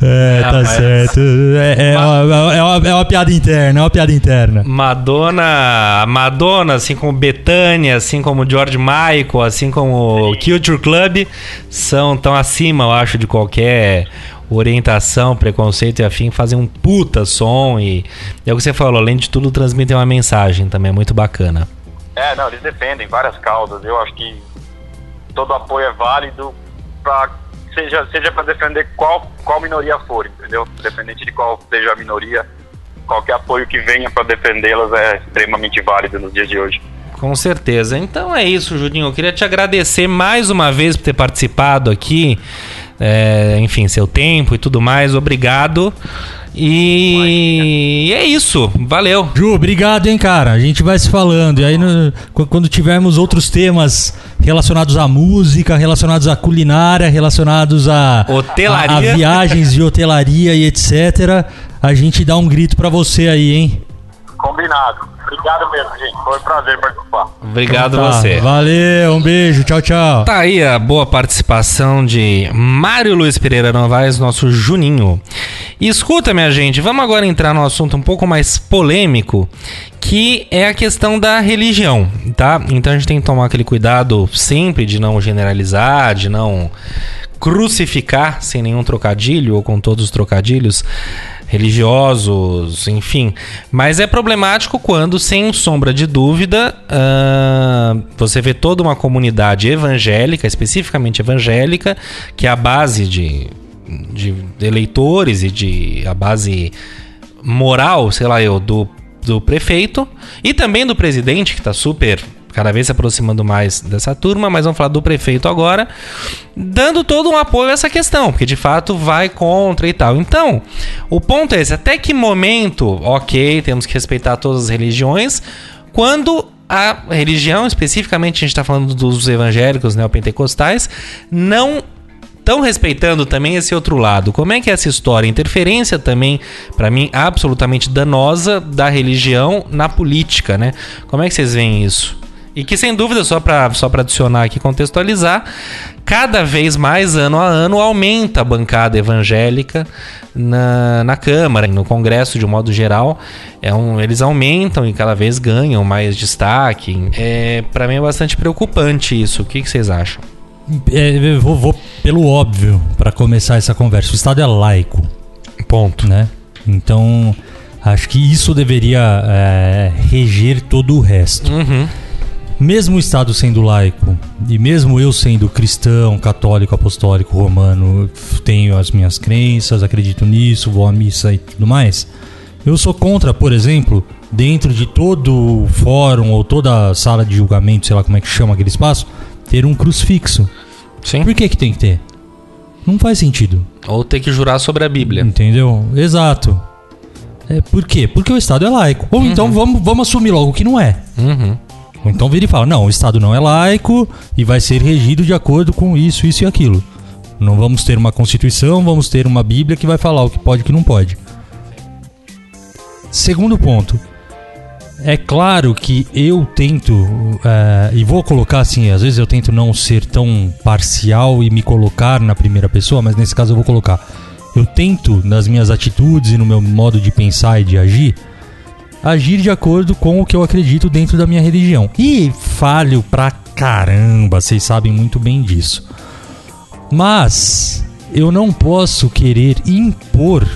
É, tá Rapaz. certo. É, é, uma, é, uma, é uma piada interna, é uma piada interna. Madonna, Madonna, assim como Betânia, assim como George Michael, assim como Culture Club, são tão acima, eu acho, de qualquer orientação, preconceito e afim, fazem um puta som e é o que você falou, além de tudo transmitem uma mensagem também, é muito bacana. É, não, eles defendem várias causas. Eu acho que todo apoio é válido pra, seja, seja para defender qual, qual minoria for, entendeu? Independente de qual seja a minoria, qualquer apoio que venha para defendê-las é extremamente válido nos dias de hoje. Com certeza. Então é isso, Juninho. Eu queria te agradecer mais uma vez por ter participado aqui. É, enfim, seu tempo e tudo mais. Obrigado. E é isso. Valeu. Ju, obrigado, hein, cara. A gente vai se falando. E aí, no- qu- quando tivermos outros temas relacionados à música, relacionados à culinária, relacionados a, Hotelaria. a, a viagens de hotelaria e etc., a gente dá um grito pra você aí, hein? Combinado. Obrigado mesmo, gente. Foi um prazer participar. Obrigado Tá, você. Valeu, um beijo, tchau, tchau. Tá aí a boa participação de Mário Luiz Pereira Novaes, nosso Juninho. E escuta, minha gente, vamos agora entrar num assunto um pouco mais polêmico, que é a questão da religião, tá? Então a gente tem que tomar aquele cuidado sempre de não generalizar, de não crucificar sem nenhum trocadilho ou com todos os trocadilhos religiosos, enfim. Mas é problemático quando, sem sombra de dúvida, ah, você vê toda uma comunidade evangélica, especificamente evangélica, que é a base de, de eleitores e de a base moral, sei lá eu, do, do prefeito e também do presidente, que está super cada vez se aproximando mais dessa turma, mas vamos falar do prefeito agora, dando todo um apoio a essa questão, porque de fato vai contra e tal. Então, o ponto é esse: até que momento, ok, temos que respeitar todas as religiões, quando a religião, especificamente a gente está falando dos evangélicos neopentecostais, não estão respeitando também esse outro lado. Como é que é essa história? Interferência também, para mim, absolutamente danosa da religião na política, né? Como é que vocês veem isso? E que, sem dúvida, só para só pra adicionar aqui, contextualizar, cada vez mais, ano a ano, aumenta a bancada evangélica na, na Câmara, no Congresso de um modo geral. É um, eles aumentam e cada vez ganham mais destaque. É, para mim é bastante preocupante isso. O que, que vocês acham? É, vou, vou pelo óbvio pra começar essa conversa. O Estado é laico, Ponto. né? Então, Acho que isso deveria é, reger todo o resto. Uhum. Mesmo o Estado sendo laico, e mesmo eu sendo cristão, católico, apostólico, romano, tenho as minhas crenças, acredito nisso, vou à missa e tudo mais, eu sou contra, por exemplo, dentro de todo fórum ou toda sala de julgamento, sei lá como é que chama aquele espaço, ter um crucifixo. Sim. Por que que tem que ter? Não faz sentido. Ou ter que jurar sobre a Bíblia. Entendeu? Exato. É, por quê? Porque o Estado é laico. Ou então vamos, vamos assumir logo que não é. Uhum. Ou então vira e fala: não, o Estado não é laico e vai ser regido de acordo com isso, isso e aquilo. Não vamos ter uma Constituição, vamos ter uma Bíblia que vai falar o que pode e o que não pode. Segundo ponto. É claro que eu tento, é, e vou colocar assim, às vezes eu tento não ser tão parcial e me colocar na primeira pessoa, mas nesse caso eu vou colocar. Eu tento, nas minhas atitudes e no meu modo de pensar e de agir, agir de acordo com o que eu acredito dentro da minha religião. E falho pra caramba, vocês sabem muito bem disso. Mas eu não posso querer impor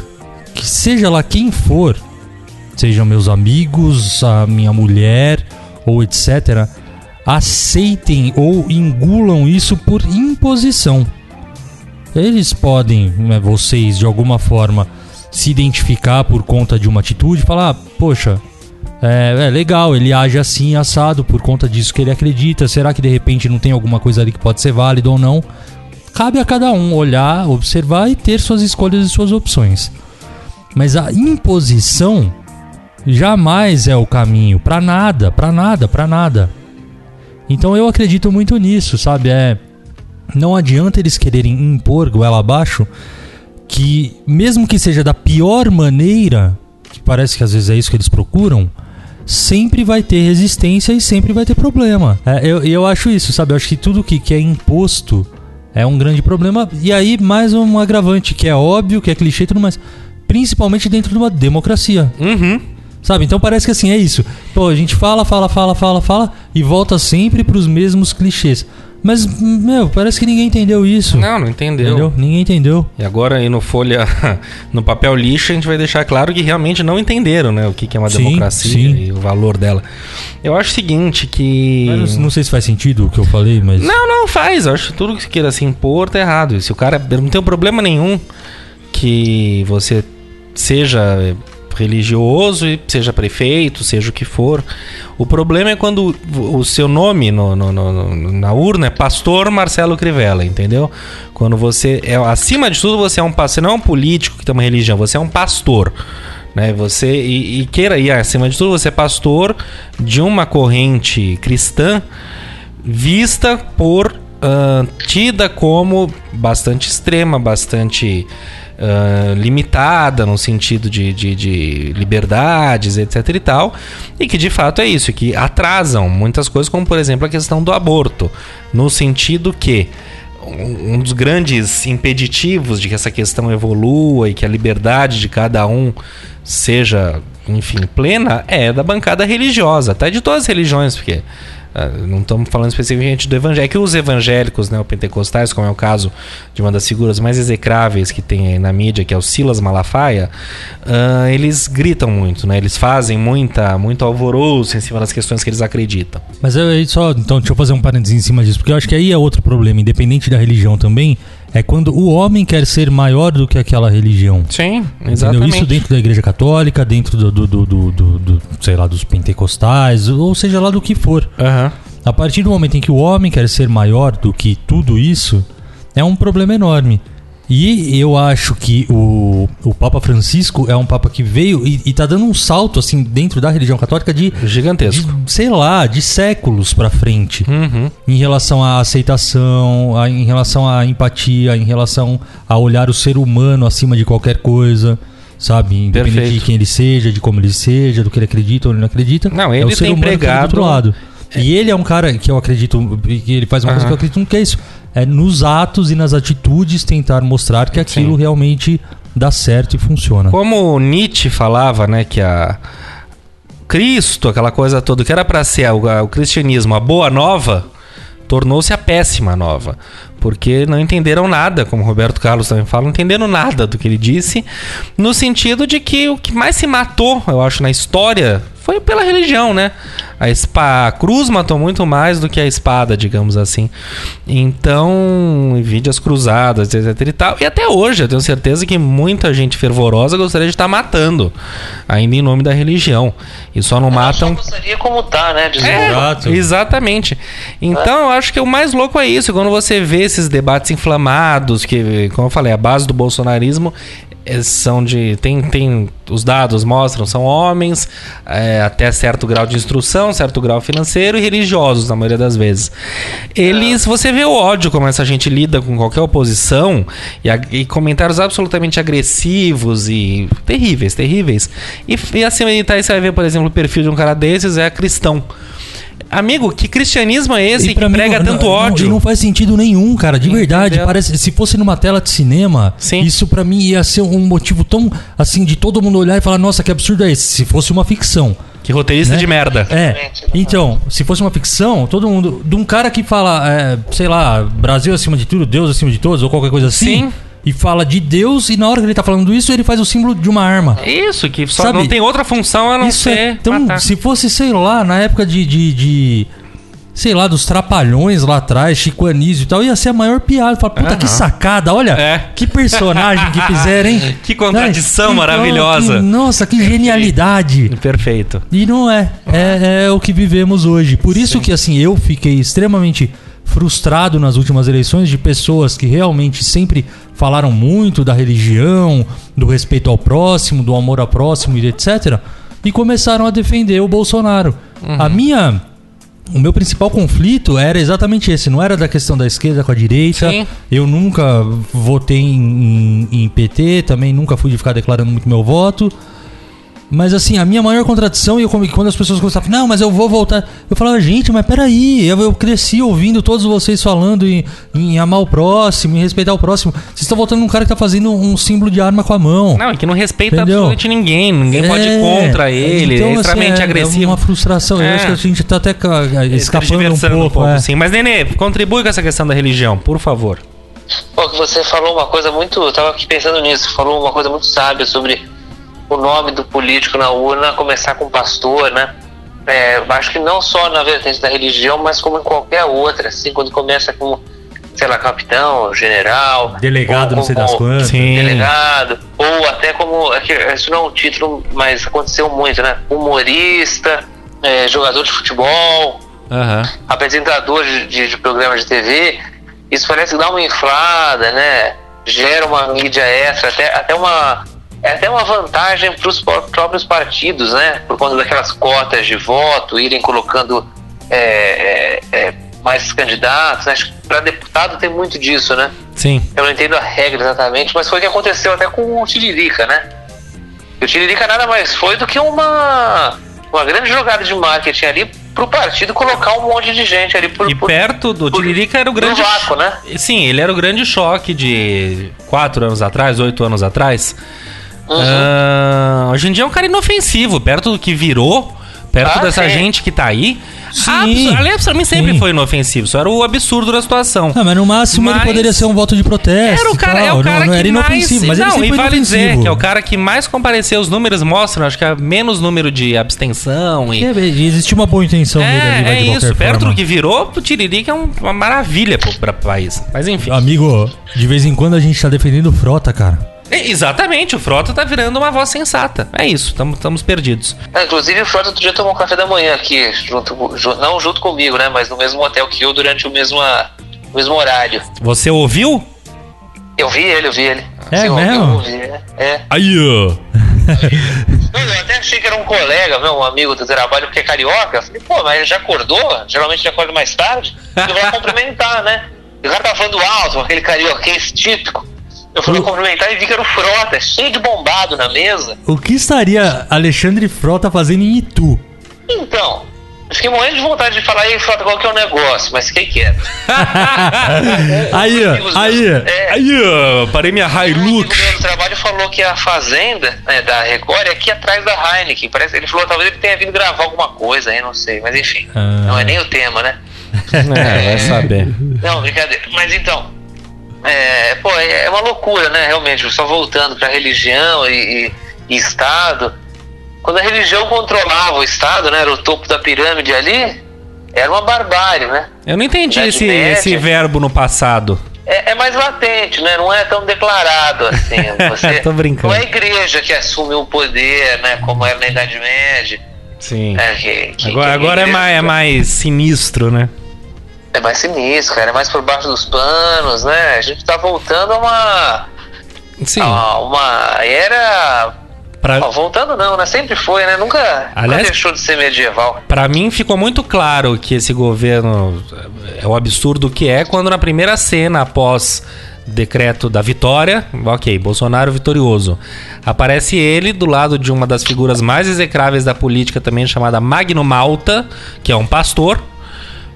que seja lá quem for, sejam meus amigos, a minha mulher ou etc, aceitem ou engulam isso por imposição. Eles podem, né, vocês de alguma forma, se identificar por conta de uma atitude falar: poxa, é, é, legal, ele age assim, assado, por conta disso que ele acredita. Será que de repente não tem alguma coisa ali que pode ser válida ou não? Cabe a cada um olhar, observar e ter suas escolhas e suas opções. Mas a imposição jamais é o caminho para nada, para nada, para nada. Então eu acredito muito nisso, sabe? É não adianta eles quererem impor goela abaixo que mesmo que seja da pior maneira, que parece que às vezes é isso que eles procuram, sempre vai ter resistência e sempre vai ter problema. É, eu, eu acho isso, sabe? Eu acho que tudo que, que é imposto é um grande problema. E aí, mais um agravante, que é óbvio, que é clichê e tudo mais. Principalmente dentro de uma democracia. Uhum. Sabe? Então parece que assim, é isso. Pô, a gente fala, fala, fala, fala, fala e volta sempre pros mesmos clichês. Mas, meu, parece que ninguém entendeu isso. Não, não entendeu. Entendeu? Ninguém entendeu. E agora aí no Folha, no papel lixo, a gente vai deixar claro que realmente não entenderam, né? O que que é uma Sim, democracia sim. e o valor dela. Eu acho o seguinte, que... Mas não, sei se faz sentido o que eu falei, mas. Não, não faz. Eu acho que tudo que queira se impor tá errado. E se o cara. Não tem problema nenhum que você seja religioso seja prefeito, seja o que for. O problema é quando o seu nome no, no- no- na urna é Pastor Marcelo Crivella, entendeu? Quando você é acima de tudo você é um pa- você não é um político que tem uma religião, você é um pastor. Né, você e, e queira ir acima de tudo, você é pastor de uma corrente cristã vista por ah, tida como bastante extrema, bastante limitada no sentido de, de, de liberdades, etc e tal, e que de fato é isso, que atrasam muitas coisas, como por exemplo a questão do aborto, no sentido que um dos grandes impeditivos de que essa questão evolua e que a liberdade de cada um seja, enfim, plena é da bancada religiosa, até de todas as religiões, porque não estamos falando especificamente do evangelho, é que os evangélicos, né, os pentecostais, como é o caso de uma das figuras mais execráveis que tem aí na mídia, que é o Silas Malafaia, ah, eles gritam muito, né? Eles fazem muita, muito alvoroço em cima das questões que eles acreditam. Mas aí só, então, deixa eu fazer um parênteses em cima disso, porque eu acho que aí é outro problema, independente da religião também, é quando o homem quer ser maior do que aquela religião. Sim, Entendeu? exatamente. Isso dentro da igreja católica, dentro do, do, do, do- do- sei lá, dos pentecostais, ou seja lá do que for. Aham. A partir do momento em que o homem quer ser maior do que tudo isso, é um problema enorme. E eu acho que o, o Papa Francisco é um Papa que veio e, e tá dando um salto, assim, dentro da religião católica de, Gigantesco. de, sei lá, de séculos pra frente. Uhum. Em relação à aceitação, a- em relação à empatia, em relação a olhar o ser humano acima de qualquer coisa, sabe? Independente Perfeito. de quem ele seja, de como ele seja, do que ele acredita ou ele não acredita. Não, é ele o ser tem humano que tá do pregado- outro lado. E ele é um cara que eu acredito, que ele faz uma coisa Aham. que eu acredito que é isso. É nos atos e nas atitudes tentar mostrar que aquilo Sim. realmente dá certo e funciona. Como Nietzsche falava, né, que a Cristo, aquela coisa toda que era para ser o, o cristianismo, a boa nova, tornou-se a péssima nova. Porque não entenderam nada, como o Roberto Carlos também fala, não entenderam nada do que ele disse, no sentido de que o que mais se matou, eu acho, na história foi pela religião, né? A, espa, a cruz matou muito mais do que a espada, digamos assim. Então, vídeos cruzadas, etc e tal. E até hoje, eu tenho certeza que muita gente fervorosa gostaria de estar matando, ainda em nome da religião. E só não matam. Seria como tá, né? É, exatamente. Então, eu acho que o mais louco é isso. Quando você vê esses debates inflamados, que, como eu falei, a base do bolsonarismo são de. Tem, tem. Os dados mostram, são homens, é, até certo grau de instrução, certo grau financeiro e religiosos, na maioria das vezes. Eles. Você vê o ódio como essa gente lida com qualquer oposição e, e comentários absolutamente agressivos e terríveis, terríveis. E, e acima de tá, você vai ver, por exemplo, o perfil de um cara desses é cristão. Amigo, que cristianismo é esse que prega não, tanto não, ódio? Não, não faz sentido nenhum, cara, de verdade. Parece, se fosse numa tela de cinema, Sim. isso para mim ia ser um motivo tão assim de todo mundo olhar e falar: "Nossa, que absurdo é esse?" Se fosse uma ficção. Que roteirista né? de merda. É. Então, se fosse uma ficção, todo mundo. De um cara que fala, é, sei lá, Brasil acima de tudo, Deus acima de todos, ou qualquer coisa assim. Sim. E fala de Deus, e na hora que ele tá falando isso, ele faz o símbolo de uma arma. Isso, que só Sabe, não tem outra função a não Isso ser. é tão. matar. Se fosse, sei lá, na época de. de, de sei lá, dos trapalhões lá atrás, Chico Anísio e tal, ia ser a maior piada. Fala, puta, Aham. que sacada, olha, É. que personagem que fizeram, hein? Que contradição Né? maravilhosa. que- nossa, que genialidade. Perfeito. E não é. É, é o que vivemos hoje. Por isso que, assim, eu fiquei extremamente frustrado nas últimas eleições de pessoas que realmente sempre falaram muito da religião, do respeito ao próximo, do amor ao próximo e etc. E começaram a defender o Bolsonaro. A minha. O meu principal conflito era exatamente esse, não era da questão da esquerda com a direita. Sim. Eu nunca votei em, em- em PT, também nunca fui de ficar declarando muito meu voto. Mas assim, a minha maior contradição, e eu, quando as pessoas começavam, não, mas eu vou voltar. Eu falava, gente, mas peraí, eu, eu cresci ouvindo todos vocês falando em, em amar o próximo, em respeitar o próximo. Vocês estão votando num cara que tá fazendo um símbolo de arma com a mão. Não, e que não respeita Entendeu? absolutamente ninguém. Ninguém pode ir contra ele. Então, é assim, extremamente é- agressivo. É uma frustração. Eu É. acho que a gente tá até ca- escapando um Tergiversando pouco. é. sim. Mas, Nenê, contribui com essa questão da religião, por favor. Pô, que você falou uma coisa muito. Eu tava aqui pensando nisso, falou uma coisa muito sábia sobre o nome do político na urna começar com pastor, né? É, eu acho que não só na vertente da religião, mas como em qualquer outra, assim, quando começa com, sei lá, capitão, general. Delegado, ou não sei das quantas. Sim. Delegado, ou até como. é que Isso não é um título, mas aconteceu muito, né? Humorista, é, jogador de futebol, Aham. apresentador de, de, de programa de TV, isso parece dar uma inflada, né? Gera uma mídia extra, até, até uma. É até uma vantagem para os próprios partidos, né? Por conta daquelas cotas de voto, irem colocando é, é, é, mais candidatos. Né? Para deputado tem muito disso, né? Sim. Eu não entendo a regra exatamente, mas foi o que aconteceu até com o Tiririca, né? O Tiririca nada mais foi do que uma, uma grande jogada de marketing ali pro partido colocar um monte de gente ali por, E por, perto do por- Tiririca era o grande. vácuo, né? Sim, ele era o grande choque de quatro anos atrás, oito anos atrás. Uhum. Ah, hoje em dia é um cara inofensivo, perto do que virou, perto Ah, dessa sim. gente que tá aí. Sim, abs- aliás, pra mim sempre sim. foi inofensivo, só era o absurdo da situação. Ah, mas no máximo Mas- ele poderia ser um voto de protesto. Era o cara, é o cara não, não que era mais. inofensivo, mas ele não, sempre e foi vale dizer que é o cara que mais compareceu. Os números mostram, acho que é menos número de abstenção e. É, Existia uma boa intenção dele ali, É, vai, é de qualquer isso. Perto do que virou, o Tiririca é um- uma maravilha pro, pra país. Mas enfim. Amigo, de vez em quando a gente tá defendendo frota, cara. É, exatamente, o Frota tá virando uma voz sensata. É isso, estamos perdidos. É, inclusive o Frota outro dia tomou um café da manhã aqui, junto, ju- não junto comigo, né? Mas no mesmo hotel que eu durante o mesmo, o mesmo horário. Você ouviu? Eu vi ele, eu vi ele. É mesmo? Eu vi, é. é. Aí, ó. Eu até achei que era um colega, meu, um amigo do trabalho, porque é carioca. Eu falei, pô, mas ele já acordou? Geralmente ele acorda mais tarde. Eu vou lá cumprimentar, né? E o cara tava falando alto, aquele carioquês típico. Eu fui lá cumprimentar e vi que era o Frota, cheio de bombado na mesa. O que estaria Alexandre Frota fazendo em Itu? Então, eu fiquei morrendo de vontade de falar aí, Frota, qual que é o negócio, mas fiquei quieto. aí, amigos ó, aí. meus- é, Aí. Parei minha Hilux. meu do trabalho falou que a fazenda né, da Record é aqui atrás da Heineken. Parece, ele falou talvez ele tenha vindo gravar alguma coisa aí, não sei. Mas enfim, Ah. não é nem o tema, né? É, vai saber. Não, brincadeira. Mas então, é, pô, é uma loucura, né? Realmente, só voltando pra religião e, e, e Estado. Quando a religião controlava o Estado, né? Era o topo da pirâmide ali, era uma barbárie, né? Eu não entendi Idade esse, Média. esse verbo no passado. É, é mais latente, né? Não é tão declarado assim. Você, Tô brincando. Não é a igreja que assume o poder, né? Como era na Idade Média. Sim. É, que- que- Agora, que- agora é, mais, é mais sinistro, né? É mais sinistro, cara. É mais por baixo dos panos, né? A gente tá voltando a uma. Sim. A uma era. Pra, Ó, voltando não, né? Sempre foi, né? Nunca, Aliás- nunca deixou de ser medieval. Pra mim ficou muito claro que esse governo é o absurdo que é quando na primeira cena após decreto da vitória, ok, Bolsonaro vitorioso, aparece ele do lado de uma das figuras mais execráveis da política também chamada Magno Malta, que é um pastor,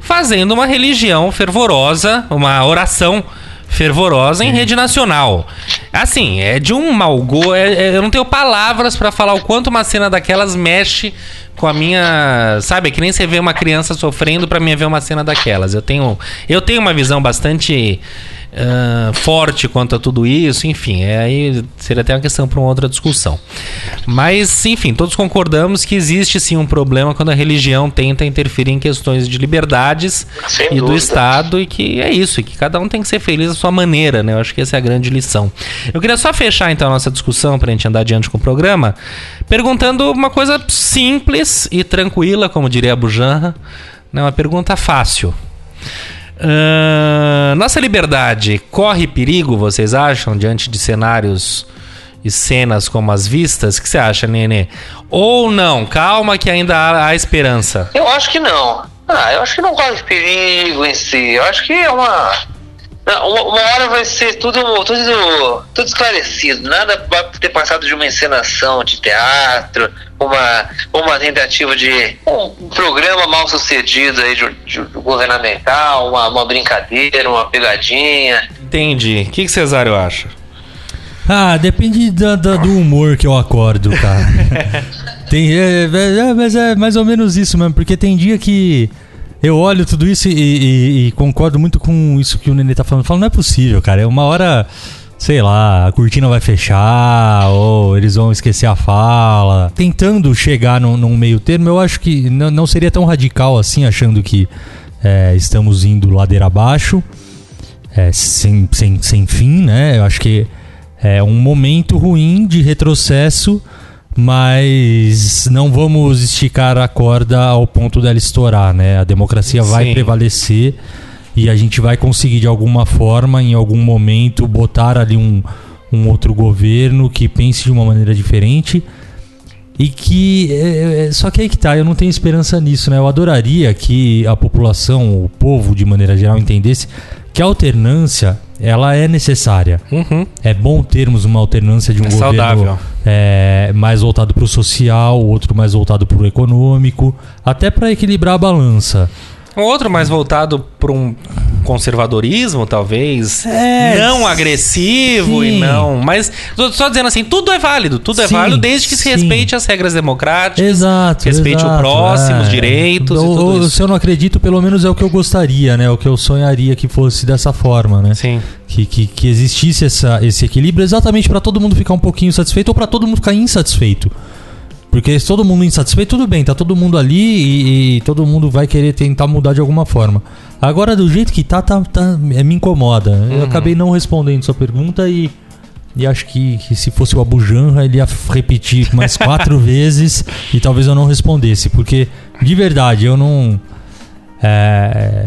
fazendo uma religião fervorosa, uma oração fervorosa em rede nacional. Assim, é de um mau gosto. eu não tenho palavras pra falar o quanto uma cena daquelas mexe com a minha. Sabe, é que nem você vê uma criança sofrendo pra mim é ver uma cena daquelas. Eu tenho, eu tenho uma visão bastante ah, forte quanto a tudo isso, enfim, é, aí seria até uma questão para uma outra discussão. Mas, enfim, todos concordamos que existe sim um problema quando a religião tenta interferir em questões de liberdades Sem e do dúvida. Estado, e que é isso, e que cada um tem que ser feliz da sua maneira, né? Eu acho que essa é a grande lição. Eu queria só fechar então a nossa discussão para a gente andar adiante com o programa, perguntando uma coisa simples e tranquila, como diria a Bujanra, né? uma pergunta fácil. Ahn, nossa liberdade corre perigo, vocês acham, diante de cenários e cenas como as vistas? O que você acha, Nenê? Ou não? Calma que ainda há, há esperança. Eu acho que não. Ah, eu acho que não corre perigo em si. Eu acho que é uma. Não, Uma, uma hora vai ser tudo, tudo, tudo esclarecido. Nada vai ter passado de uma encenação de teatro, uma, uma tentativa de um programa mal sucedido aí de, de- de governamental, uma, uma brincadeira, uma pegadinha. Entendi. O que, que Cesário acha? Ah, depende da- da- do humor que eu acordo, cara. tem, é, é, é, mas é mais ou menos isso mesmo, porque tem dia que eu olho tudo isso e, e- e concordo muito com isso que o Nenê tá falando. Falo, não é possível, cara. É uma hora, sei lá, a cortina vai fechar, ou eles vão esquecer a fala. Tentando chegar num, num meio termo, eu acho que não, seria tão radical assim, achando que é, estamos indo ladeira abaixo é, sem, sem, sem fim, né? Eu acho que é um momento ruim de retrocesso, mas não vamos esticar a corda ao ponto dela estourar, né? A democracia vai Sim. prevalecer e a gente vai conseguir de alguma forma, em algum momento, botar ali um, um outro governo que pense de uma maneira diferente. E que. é, é, só que aí que tá, eu não tenho esperança nisso, né? Eu adoraria que a população, o povo de maneira geral, entendesse que a alternância ela é necessária. Uhum. É bom termos uma alternância de um É governo saudável. É, mais voltado para o social, outro mais voltado para o econômico, até para equilibrar a balança. Um outro mais voltado para um conservadorismo, talvez. É, não agressivo e sim. não. Mas só dizendo assim, tudo é válido. Tudo é Sim, válido desde que se sim. respeite as regras democráticas. Exato. Respeite o exato, próximo, os é. direitos e Ou- tudo. Se eu não acredito, pelo menos é o que eu gostaria, né? O que eu sonharia que fosse dessa forma, né? Sim. Que, que, que existisse essa, esse equilíbrio exatamente para todo mundo ficar um pouquinho satisfeito ou para todo mundo ficar insatisfeito. Porque se todo mundo insatisfeito, tudo bem, tá todo mundo ali e, e todo mundo vai querer tentar mudar de alguma forma. Agora, do jeito que tá, tá, tá é, me incomoda. Eu acabei não respondendo sua pergunta e, e acho que, que se fosse o Abu Janra, ele ia repetir mais quatro vezes e talvez eu não respondesse. Porque, de verdade, eu não. É,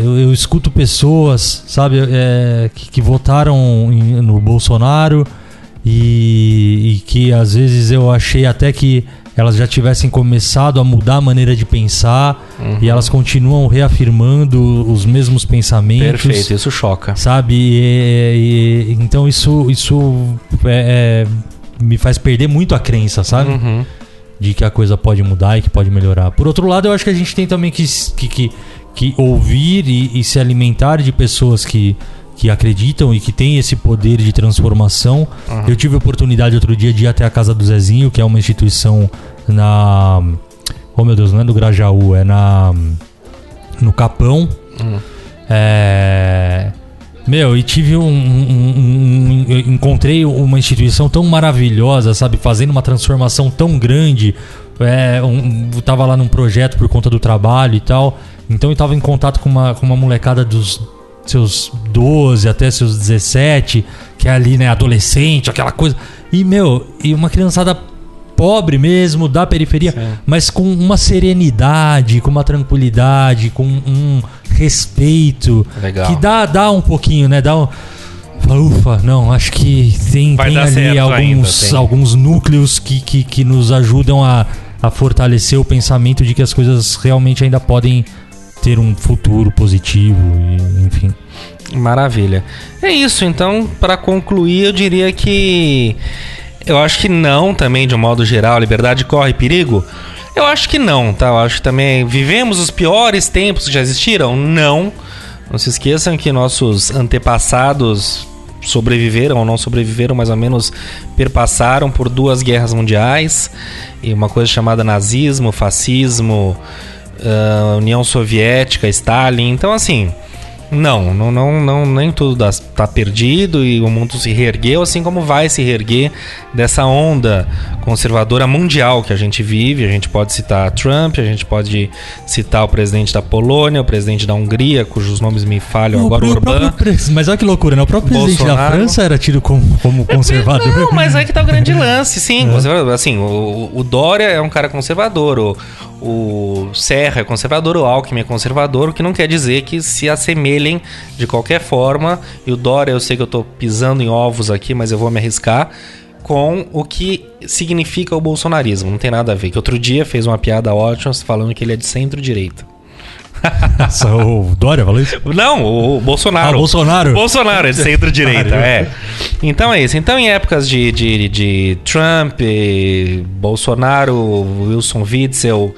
eu, eu escuto pessoas, sabe, é, que, que votaram em- no Bolsonaro e, e que às vezes eu achei até que elas já tivessem começado a mudar a maneira de pensar e elas continuam reafirmando os mesmos pensamentos Perfeito, isso choca. sabe? E- e- então isso, isso é- é, me faz perder muito a crença, sabe? Uhum. De que a coisa pode mudar e que pode melhorar. Por outro lado, eu acho que a gente tem também que, que, que, que ouvir e, e se alimentar de pessoas que, que acreditam e que têm esse poder de transformação. Eu tive a oportunidade outro dia de ir até a casa do Zezinho, que é uma instituição na. Oh meu Deus, não é no Grajaú, é na. No Capão. É, Meu, e tive um, um- um- Encontrei uma instituição tão maravilhosa, sabe? Fazendo uma transformação tão grande. É, um, tava lá num projeto por conta do trabalho e tal. Então eu tava em contato com uma, com uma molecada dos seus 12 até seus 17, que é ali, né, adolescente, aquela coisa. E, meu, e uma criançada pobre mesmo, da periferia, mas com uma serenidade, com uma tranquilidade, com um respeito. Legal. Que dá, dá um pouquinho, né? Dá um. Ufa, não, acho que tem, tem ali alguns, ainda, tem. alguns núcleos que, que, que nos ajudam a, a fortalecer o pensamento de que as coisas realmente ainda podem ter um futuro positivo, e, enfim. Maravilha. É isso, então, para concluir, eu diria que eu acho que não também de um modo geral, liberdade corre perigo. Eu acho que não, tá? Eu acho que também vivemos os piores tempos que já existiram? Não. Não se esqueçam que nossos antepassados sobreviveram ou não sobreviveram, mais ou menos perpassaram por duas guerras mundiais e uma coisa chamada nazismo, fascismo, ah, União Soviética, Stalin. Então, assim, não, não, não, não nem tudo dá- tá perdido e o mundo se reergueu, assim como vai se reerguer dessa onda conservadora mundial que a gente vive. A gente pode citar Trump, a gente pode citar o presidente da Polônia, o presidente da Hungria, cujos nomes me falham agora, o o Orbán. mas olha que loucura, né? O próprio presidente da. França era tido como, como conservador. Não, mas aí que tá o grande lance, sim. conservador. Assim, o, o Dória é um cara conservador, o, o Serra é conservador, o Alckmin é conservador, o que não quer dizer que se de qualquer forma. E o Dória, eu sei que eu tô pisando em ovos aqui, mas eu vou me arriscar. Com o que significa o bolsonarismo. Não tem nada a ver. Que outro dia fez uma piada ótima falando que ele é de centro-direita. Nossa, o Dória falou isso? Não, o, Bolsonaro. Ah, o Bolsonaro. Bolsonaro é de centro-direita, é. Então é isso. Então, em épocas de, de, de Trump, Bolsonaro, Wilson Witzel,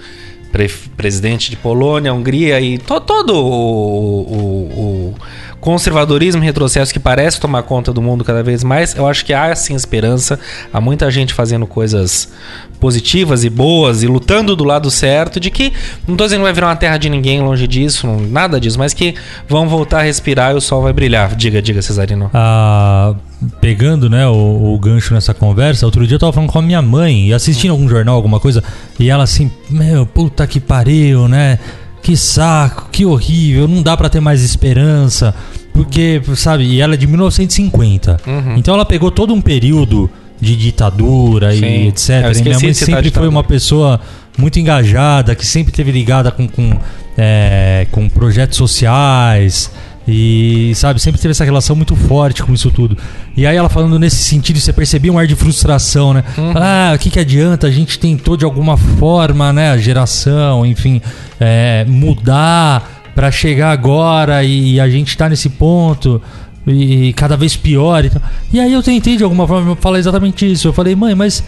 pre- presidente de Polônia, Hungria e to- todo o, o- o conservadorismo e retrocesso que parece tomar conta do mundo cada vez mais, eu acho que há sim esperança. Há muita gente fazendo coisas positivas e boas e lutando do lado certo de que não tô dizendo que vai virar uma terra de ninguém longe disso, não- nada disso, mas que vão voltar a respirar e o sol vai brilhar. Diga, diga, Cesarino. Ah, pegando né, o, o gancho nessa conversa, outro dia eu tava falando com a minha mãe e assistindo algum jornal, alguma coisa, e ela assim, meu, puta que pariu, né? Que saco, que horrível, não dá pra ter mais esperança. Porque, sabe, e ela é de 1950. Uhum. Então ela pegou todo um período de ditadura Sim. e etc. Eu E minha mãe sempre foi uma pessoa muito engajada, que sempre teve ligada com, com, é, com projetos sociais. E, sabe, sempre teve essa relação muito forte com isso tudo. E aí ela falando nesse sentido, você percebia um ar de frustração, né? Uhum. Ah, o que, que adianta? A gente tentou de alguma forma, né? A geração, enfim, é, mudar pra chegar agora e a gente tá nesse ponto e cada vez pior e tal. E aí eu tentei de alguma forma falar exatamente isso. Eu falei, mãe, mas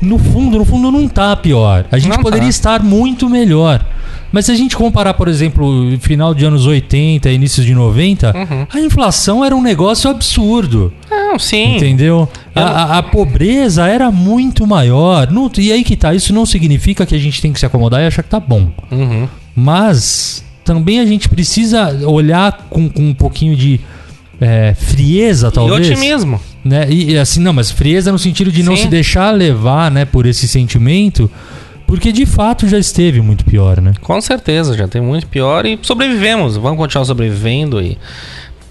no fundo, no fundo não tá pior. A gente Não poderia tá. estar muito melhor. Mas se a gente comparar, por exemplo, final de anos 80, início de 90, Uhum. a inflação era um negócio absurdo. Não, sim. Entendeu? A, a- a pobreza era muito maior. Não- e aí que tá, isso não significa que a gente tem que se acomodar e achar que tá bom. Uhum. Mas também a gente precisa olhar com, com um pouquinho de é, frieza, talvez. E otimismo. Né? E, assim, não, mas frieza no sentido de não Sim. se deixar levar né, por esse sentimento, porque de fato já esteve muito pior, né? Com certeza, já tem muito pior e sobrevivemos, vamos continuar sobrevivendo e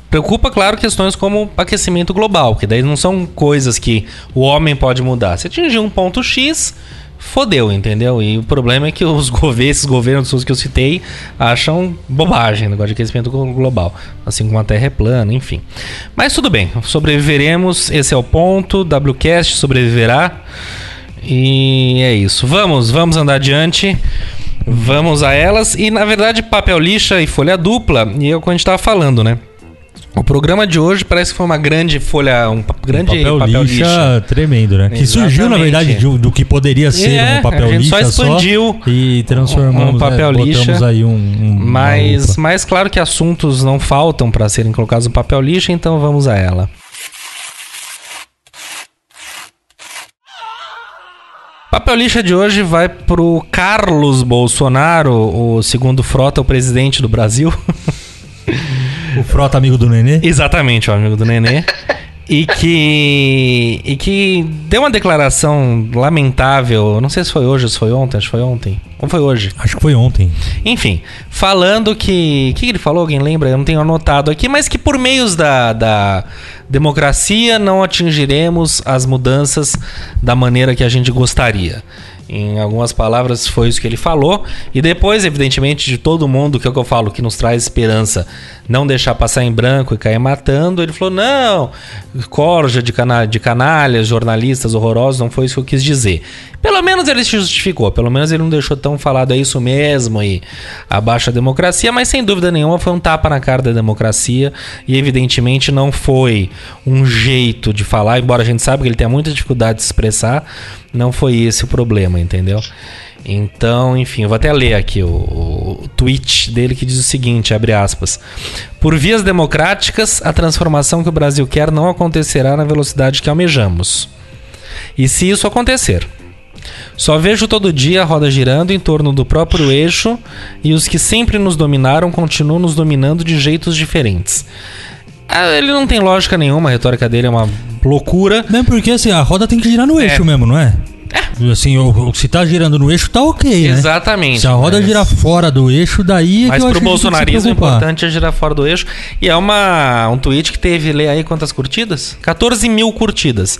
preocupa claro questões como aquecimento global, que daí não são coisas que o homem pode mudar. Se atingir um ponto X, fodeu, entendeu? E o problema é que os governos, esses governos que eu citei, acham bobagem o negócio de aquecimento glo- global, assim como a Terra é plana, enfim. Mas tudo bem, sobreviveremos, esse é o ponto, WCast sobreviverá. E é isso. Vamos, vamos andar adiante. Vamos a elas. E na verdade, papel lixa e folha dupla. E é o que a gente tava falando, né? O programa de hoje parece que foi uma grande folha. Um grande papel, papel, lixa, lixa. tremendo, né? Que surgiu, na Exatamente. verdade, de- do que poderia ser É, um papel a gente lixa só expandiu e transformamos, um papel né, lixa. aí um, um Mas, mas claro que assuntos não faltam para serem colocados no papel lixa, então vamos a ela. Papel lixa de hoje vai pro Carlos Bolsonaro, o segundo frota, o presidente do Brasil. O Frota amigo do Nenê. Exatamente, o amigo do Nenê. e que e que deu uma declaração lamentável, não sei se foi hoje ou se foi ontem, acho que foi ontem. Ou foi hoje? Acho que foi ontem. Enfim, falando que. O que ele falou? Alguém lembra? Eu não tenho anotado aqui, mas que por meios da, da democracia não atingiremos as mudanças da maneira que a gente gostaria. Em algumas palavras, foi isso que ele falou. E depois, evidentemente, de todo mundo, que é o que eu falo, que nos traz esperança, não deixar passar em branco e cair matando, ele falou: não, corja de, cana de canalhas, jornalistas horrorosos, não foi isso que eu quis dizer. Pelo menos ele se justificou, pelo menos ele não deixou tão falado, é isso mesmo, e abaixa a democracia, mas sem dúvida nenhuma foi um tapa na cara da democracia, e evidentemente não foi um jeito de falar, embora a gente saiba que ele tenha muita dificuldade de se expressar, não foi esse o problema, entendeu? Então, enfim, eu vou até ler aqui o, o, tweet dele que diz o seguinte, abre aspas. Por vias democráticas, a transformação que o Brasil quer não acontecerá na velocidade que almejamos. E se isso acontecer, só vejo todo dia a roda girando em torno do próprio eixo e os que sempre nos dominaram continuam nos dominando de jeitos diferentes. Ah, ele não tem lógica nenhuma, a retórica dele é uma loucura. Não, porque assim, a roda tem que girar no É. eixo mesmo, não é? Assim, o- o- se tá girando no eixo, tá ok, né? Exatamente. Se a roda mas- girar fora do eixo, daí é Mas que eu acho pro que a gente tem que se bolsonarismo o preocupar. importante é girar fora do eixo. E é uma, um tweet que teve, lê aí quantas curtidas? 14 mil curtidas.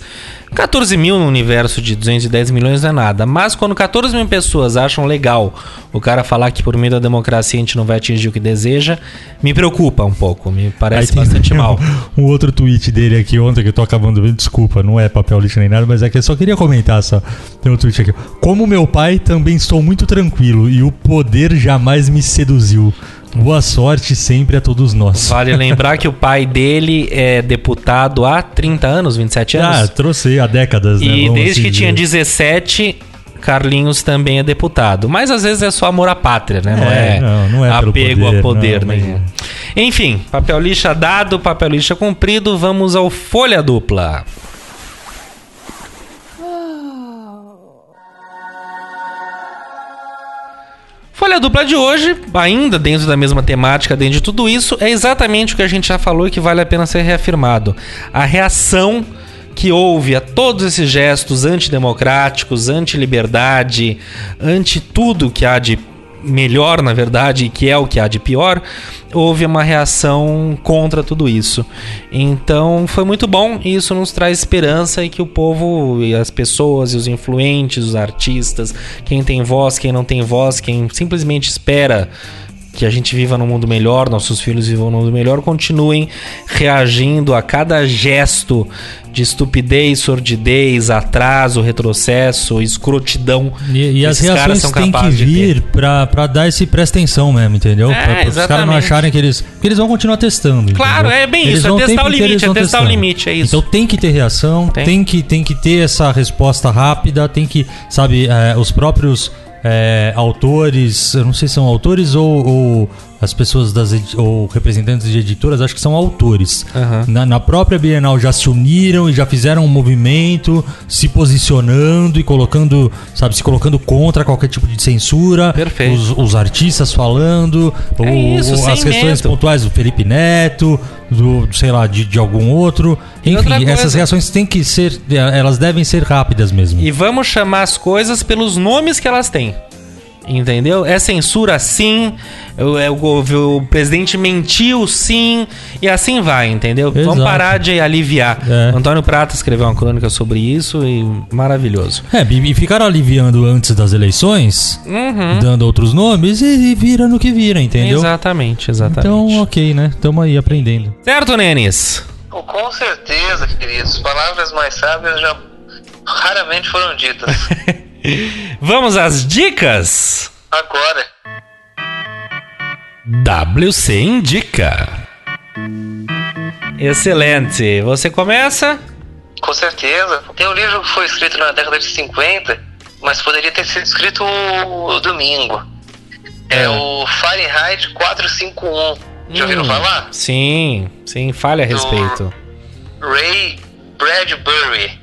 14 mil no universo de 210 milhões não é nada. Mas quando 14 mil pessoas acham legal o cara falar que por meio da democracia a gente não vai atingir o que deseja, me preocupa um pouco. Me parece bastante mal. Um outro tweet dele aqui ontem que eu tô acabando vendo, desculpa, não é papel lixo nem nada, mas é que eu só queria comentar só. Tem um tweet aqui. Como meu pai, também estou muito tranquilo e o poder jamais me seduziu. Boa sorte sempre a todos nós. Vale lembrar que o pai dele é deputado há 30 anos, 27 Ah, anos. trouxe há décadas, né? E desde que tinha dizer. 17, Carlinhos também é deputado. Mas às vezes é só amor à pátria, né? Não É, é, não, não é apego poder, a poder não, mas nenhum. Enfim, papel lixa dado, papel lixa cumprido, vamos ao folha dupla. Folha dupla de hoje, ainda dentro da mesma temática, dentro de tudo isso, é exatamente o que a gente já falou e que vale a pena ser reafirmado. A reação que houve a todos esses gestos antidemocráticos, anti-liberdade, anti tudo que há de melhor, na verdade, que é o que há de pior, houve uma reação contra tudo isso. Então foi muito bom e isso nos traz esperança e que o povo e as pessoas e os influentes, os artistas, quem tem voz, quem não tem voz, quem simplesmente espera que a gente viva num mundo melhor, nossos filhos vivam num mundo melhor, continuem reagindo a cada gesto de estupidez, sordidez, atraso, retrocesso, escrotidão. E, e as reações são têm que vir pra, pra dar esse presta atenção mesmo, entendeu? É, pra os caras não acharem que eles. Porque eles vão continuar testando. Claro, entendeu? é bem Eles isso, é vão testar o limite, é testar o testando. limite, é isso. Então tem que ter reação, Tem. tem, que, tem que ter essa resposta rápida, tem que, sabe, é, os próprios é, autores, eu não sei se são autores ou, ou as pessoas das ou representantes de editoras, acho que são autores. Aham. Na, na própria Bienal já se uniram e já fizeram um movimento, se posicionando e colocando, sabe, se colocando contra qualquer tipo de censura. Perfeito. Os, os artistas falando, É o- isso, as questões medo. pontuais do Felipe Neto, do, sei lá, de, de algum outro. Enfim, essas reações têm que ser, elas devem ser rápidas mesmo. E vamos chamar as coisas pelos nomes que elas têm. Entendeu? É censura sim, o, é, o- o presidente mentiu sim, e assim vai, entendeu? Vamos Exato. parar de aliviar. É. Antônio Prata escreveu uma crônica sobre isso e maravilhoso. É, e ficaram aliviando antes das eleições, Uhum. dando outros nomes, e, e vira no que vira, entendeu? Exatamente, exatamente. Então, ok, né? Tamo aí aprendendo. Certo, Nenis? Com certeza, queridos. Palavras mais sábias já raramente foram ditas. Vamos às dicas? Agora, WC Indica. Excelente. Você começa? com certeza. Tem um livro que foi escrito na década de 50, mas poderia ter sido escrito domingo. É, É. o Fahrenheit 451. Já ouviram Hum, falar? Sim, sim, fale a respeito. Ray Bradbury.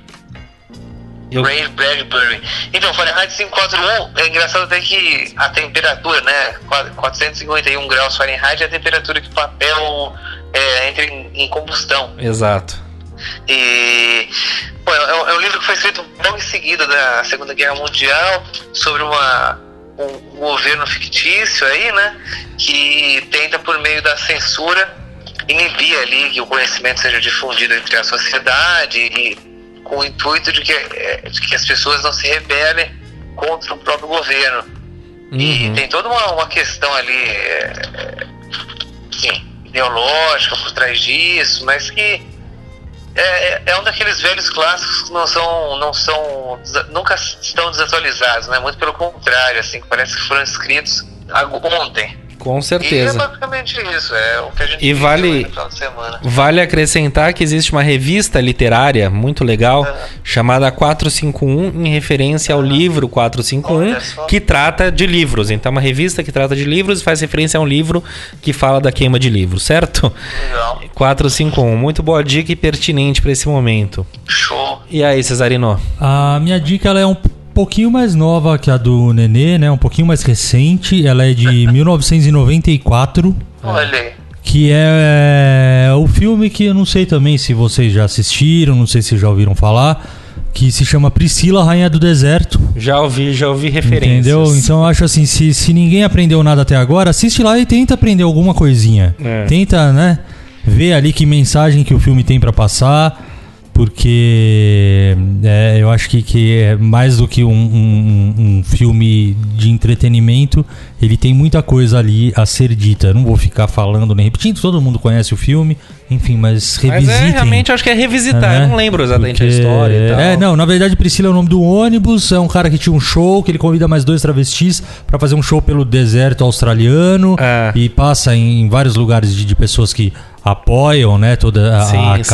Eu- Ray Bradbury. Então, Fahrenheit 541, é engraçado até que a temperatura, né? 451 graus Fahrenheit é a temperatura que o papel é, entra em, em combustão. Exato. E bom, é, é um livro que foi escrito logo em seguida da Segunda Guerra Mundial sobre uma, um, um governo fictício aí, né? Que tenta por meio da censura inibir ali que o conhecimento seja difundido entre a sociedade e com o intuito de que, é, de que as pessoas não se rebelem contra o próprio governo. Uhum. E tem toda uma, uma questão ali, é, assim, ideológica por trás disso, mas que é, é um daqueles velhos clássicos que não são, não são, nunca estão desatualizados, né? Muito pelo contrário, assim, parece que foram escritos ontem. Com E é certeza. basicamente isso, é o que a gente E vale- aí no final de semana. Vale acrescentar que existe uma revista literária muito legal Ah. chamada 451, em referência ao livro 451, Olha só. que trata de livros. Então, é uma revista que trata de livros e faz referência a um livro que fala da queima de livros, certo? Legal. 451, muito boa dica e pertinente para esse momento. Show. E aí, Cesarino? A minha dica ela é um pouquinho mais nova que a do Nenê, né? Um pouquinho mais recente. Ela é de 1994. Olha aí. Que é o filme que eu não sei também se vocês já assistiram, não sei se já ouviram falar, que se chama Priscila, Rainha do Deserto. Já ouvi, já ouvi referências. Entendeu? Então eu acho assim, se, se ninguém aprendeu nada até agora, assiste lá e tenta aprender alguma coisinha. É. Tenta, né? Ver ali que mensagem que o filme tem pra passar. Porque é, eu acho que, que é mais do que um, um- um filme de entretenimento, ele tem muita coisa ali a ser dita. Eu não vou ficar falando nem repetindo, todo mundo conhece o filme, enfim, mas Mas revisitem. é, realmente, acho que é revisitar. né? Eu não lembro exatamente Porque- a história e tal. É, não, na verdade Priscila é o nome do ônibus, é um cara que tinha um show, que ele convida mais dois travestis pra fazer um show pelo deserto australiano É. e passa em vários lugares de, de pessoas que apoiam, né, toda a, Sim, a sim.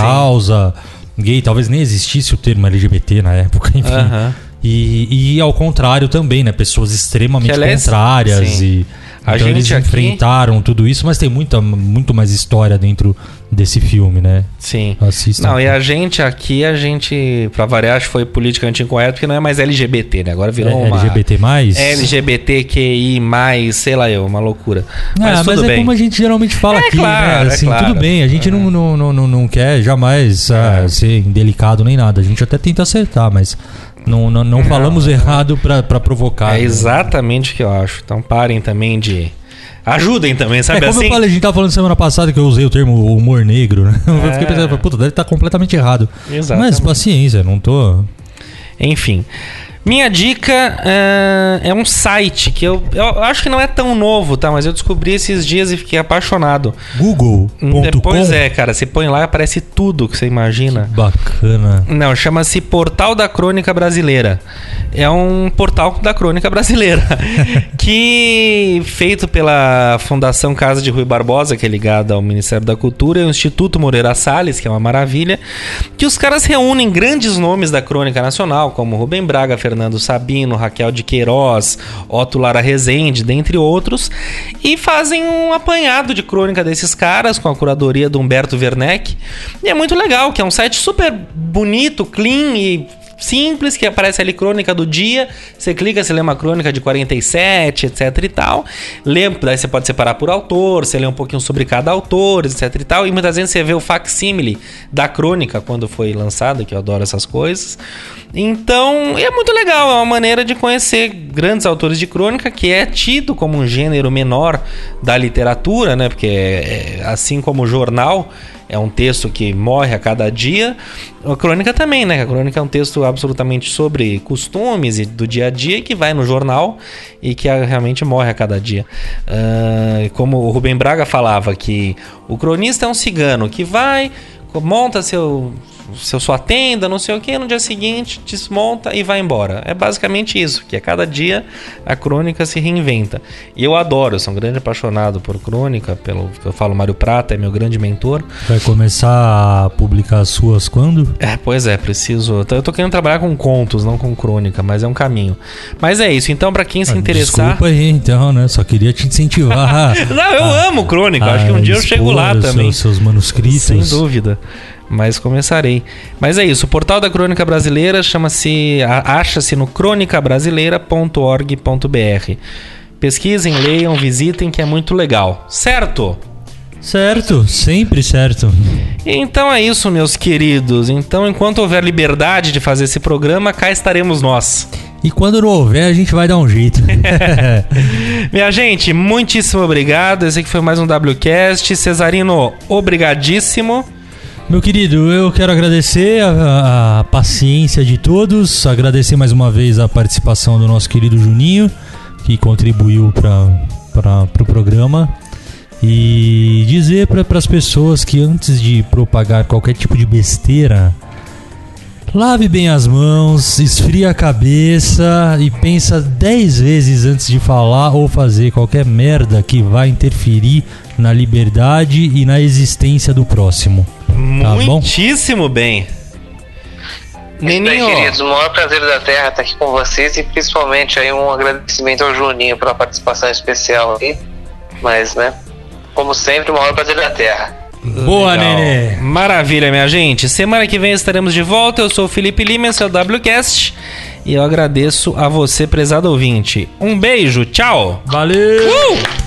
Gay, talvez nem existisse o termo LGBT na época, enfim. Aham. E, e ao contrário também, né, pessoas extremamente contrárias sim. e A então gente eles aqui- enfrentaram tudo isso, mas tem muita, muito mais história dentro desse filme, né? Sim. Assistam. Não, e a gente aqui, a gente, pra variar, acho que foi politicamente incorreto, porque não é mais LGBT, né? Agora virou É, uma... LGBT+. LGBTQI+, sei lá eu, uma loucura. Mas Ah, mas é bem. como a gente geralmente fala É aqui, claro, né? é Assim, claro. tudo bem, a gente não, não, não, não, não quer jamais ah, ser indelicado nem nada. A gente até tenta acertar, mas não, não, não falamos errado pra, pra provocar. É né? exatamente o que eu acho. Então parem também de... Ajudem também, É sabe como assim? eu falei, a gente tava falando semana passada que eu usei o termo humor negro, né? Eu fiquei pensando, puta, deve estar completamente errado. Exatamente. Mas paciência, não tô. Enfim. Minha dica é, é um site que eu, eu acho que não é tão novo, tá? Mas eu descobri esses dias e fiquei apaixonado. Google.com. Pois é, cara. Você põe lá aparece tudo que você imagina. Bacana. Não, chama-se Portal da Crônica Brasileira. É um portal da crônica brasileira. que, feito pela Fundação Casa de Rui Barbosa, que é ligada ao Ministério da Cultura, e o Instituto Moreira Salles, que é uma maravilha. Que os caras reúnem grandes nomes da crônica nacional, como Rubem Braga, Fernando Sabino, Raquel de Queiroz, Otto Lara Rezende, dentre outros, e fazem um apanhado de crônica desses caras com a curadoria do Humberto Werneck. E é muito legal, que é um site super bonito, clean e simples, que aparece ali crônica do dia. Você clica, você lê uma crônica de 47, etc e tal. Lê, daí você pode separar por autor, você lê um pouquinho sobre cada autor, etc e tal. E muitas vezes você vê o facsímile da crônica quando foi lançada, que eu adoro essas coisas. Então, é muito legal, é uma maneira de conhecer grandes autores de crônica, que é tido como um gênero menor da literatura, né? Porque é, assim como o jornal é um texto que morre a cada dia, a crônica também, né? A crônica é um texto absolutamente sobre costumes e do dia a dia que vai no jornal e que ah, realmente morre a cada dia. Ah, como o Rubem Braga falava que o cronista é um cigano que vai, monta seu seu sua tenda, não sei o que, no dia seguinte desmonta e vai embora. É basicamente isso, que a cada dia a crônica se reinventa. E eu adoro, eu sou um grande apaixonado por crônica, pelo eu falo Mário Prata, é meu grande mentor. Vai começar a publicar as suas quando? É, pois é, preciso. Eu tô querendo trabalhar com contos, não com crônica, mas é um caminho. Mas é isso, então para quem se Ah, interessar. Desculpa aí, então, né? Só queria te incentivar. Não, eu amo crônica, acho que um a dia eu chego lá também. Seus, seus manuscritos. Sem dúvida. Mas começarei. Mas é isso. O portal da Crônica Brasileira chama-se. Acha-se no cronicabrasileira.org.br. Pesquisem, leiam, visitem, que é muito legal. Certo? Certo, sempre certo. Então é isso, meus queridos. Então, enquanto houver liberdade de fazer esse programa, cá estaremos nós. E quando não houver, a gente vai dar um jeito. Minha gente, muitíssimo obrigado. Esse aqui foi mais um WCast. Cesarino, obrigadíssimo. Meu querido, eu quero agradecer a, a paciência de todos, agradecer mais uma vez a participação do nosso querido Juninho, que contribuiu para o pro programa. E dizer para as pessoas que antes de propagar qualquer tipo de besteira, lave bem as mãos, esfria a cabeça e pensa 10 vezes antes de falar ou fazer qualquer merda que vai interferir na liberdade e na existência do próximo. Tá bom? Muitíssimo bem. Bem, Neninho, queridos, o maior prazer da Terra estar aqui com vocês e principalmente aí um agradecimento ao Juninho pela participação especial aí. Mas, né, como sempre, o maior prazer da Terra. Boa, Legal. Nenê! Maravilha, minha gente. Semana que vem estaremos de volta. Eu sou o Felipe Lima, esse é WCast. E eu agradeço a você, prezado ouvinte. Um beijo, tchau! Valeu! Uh!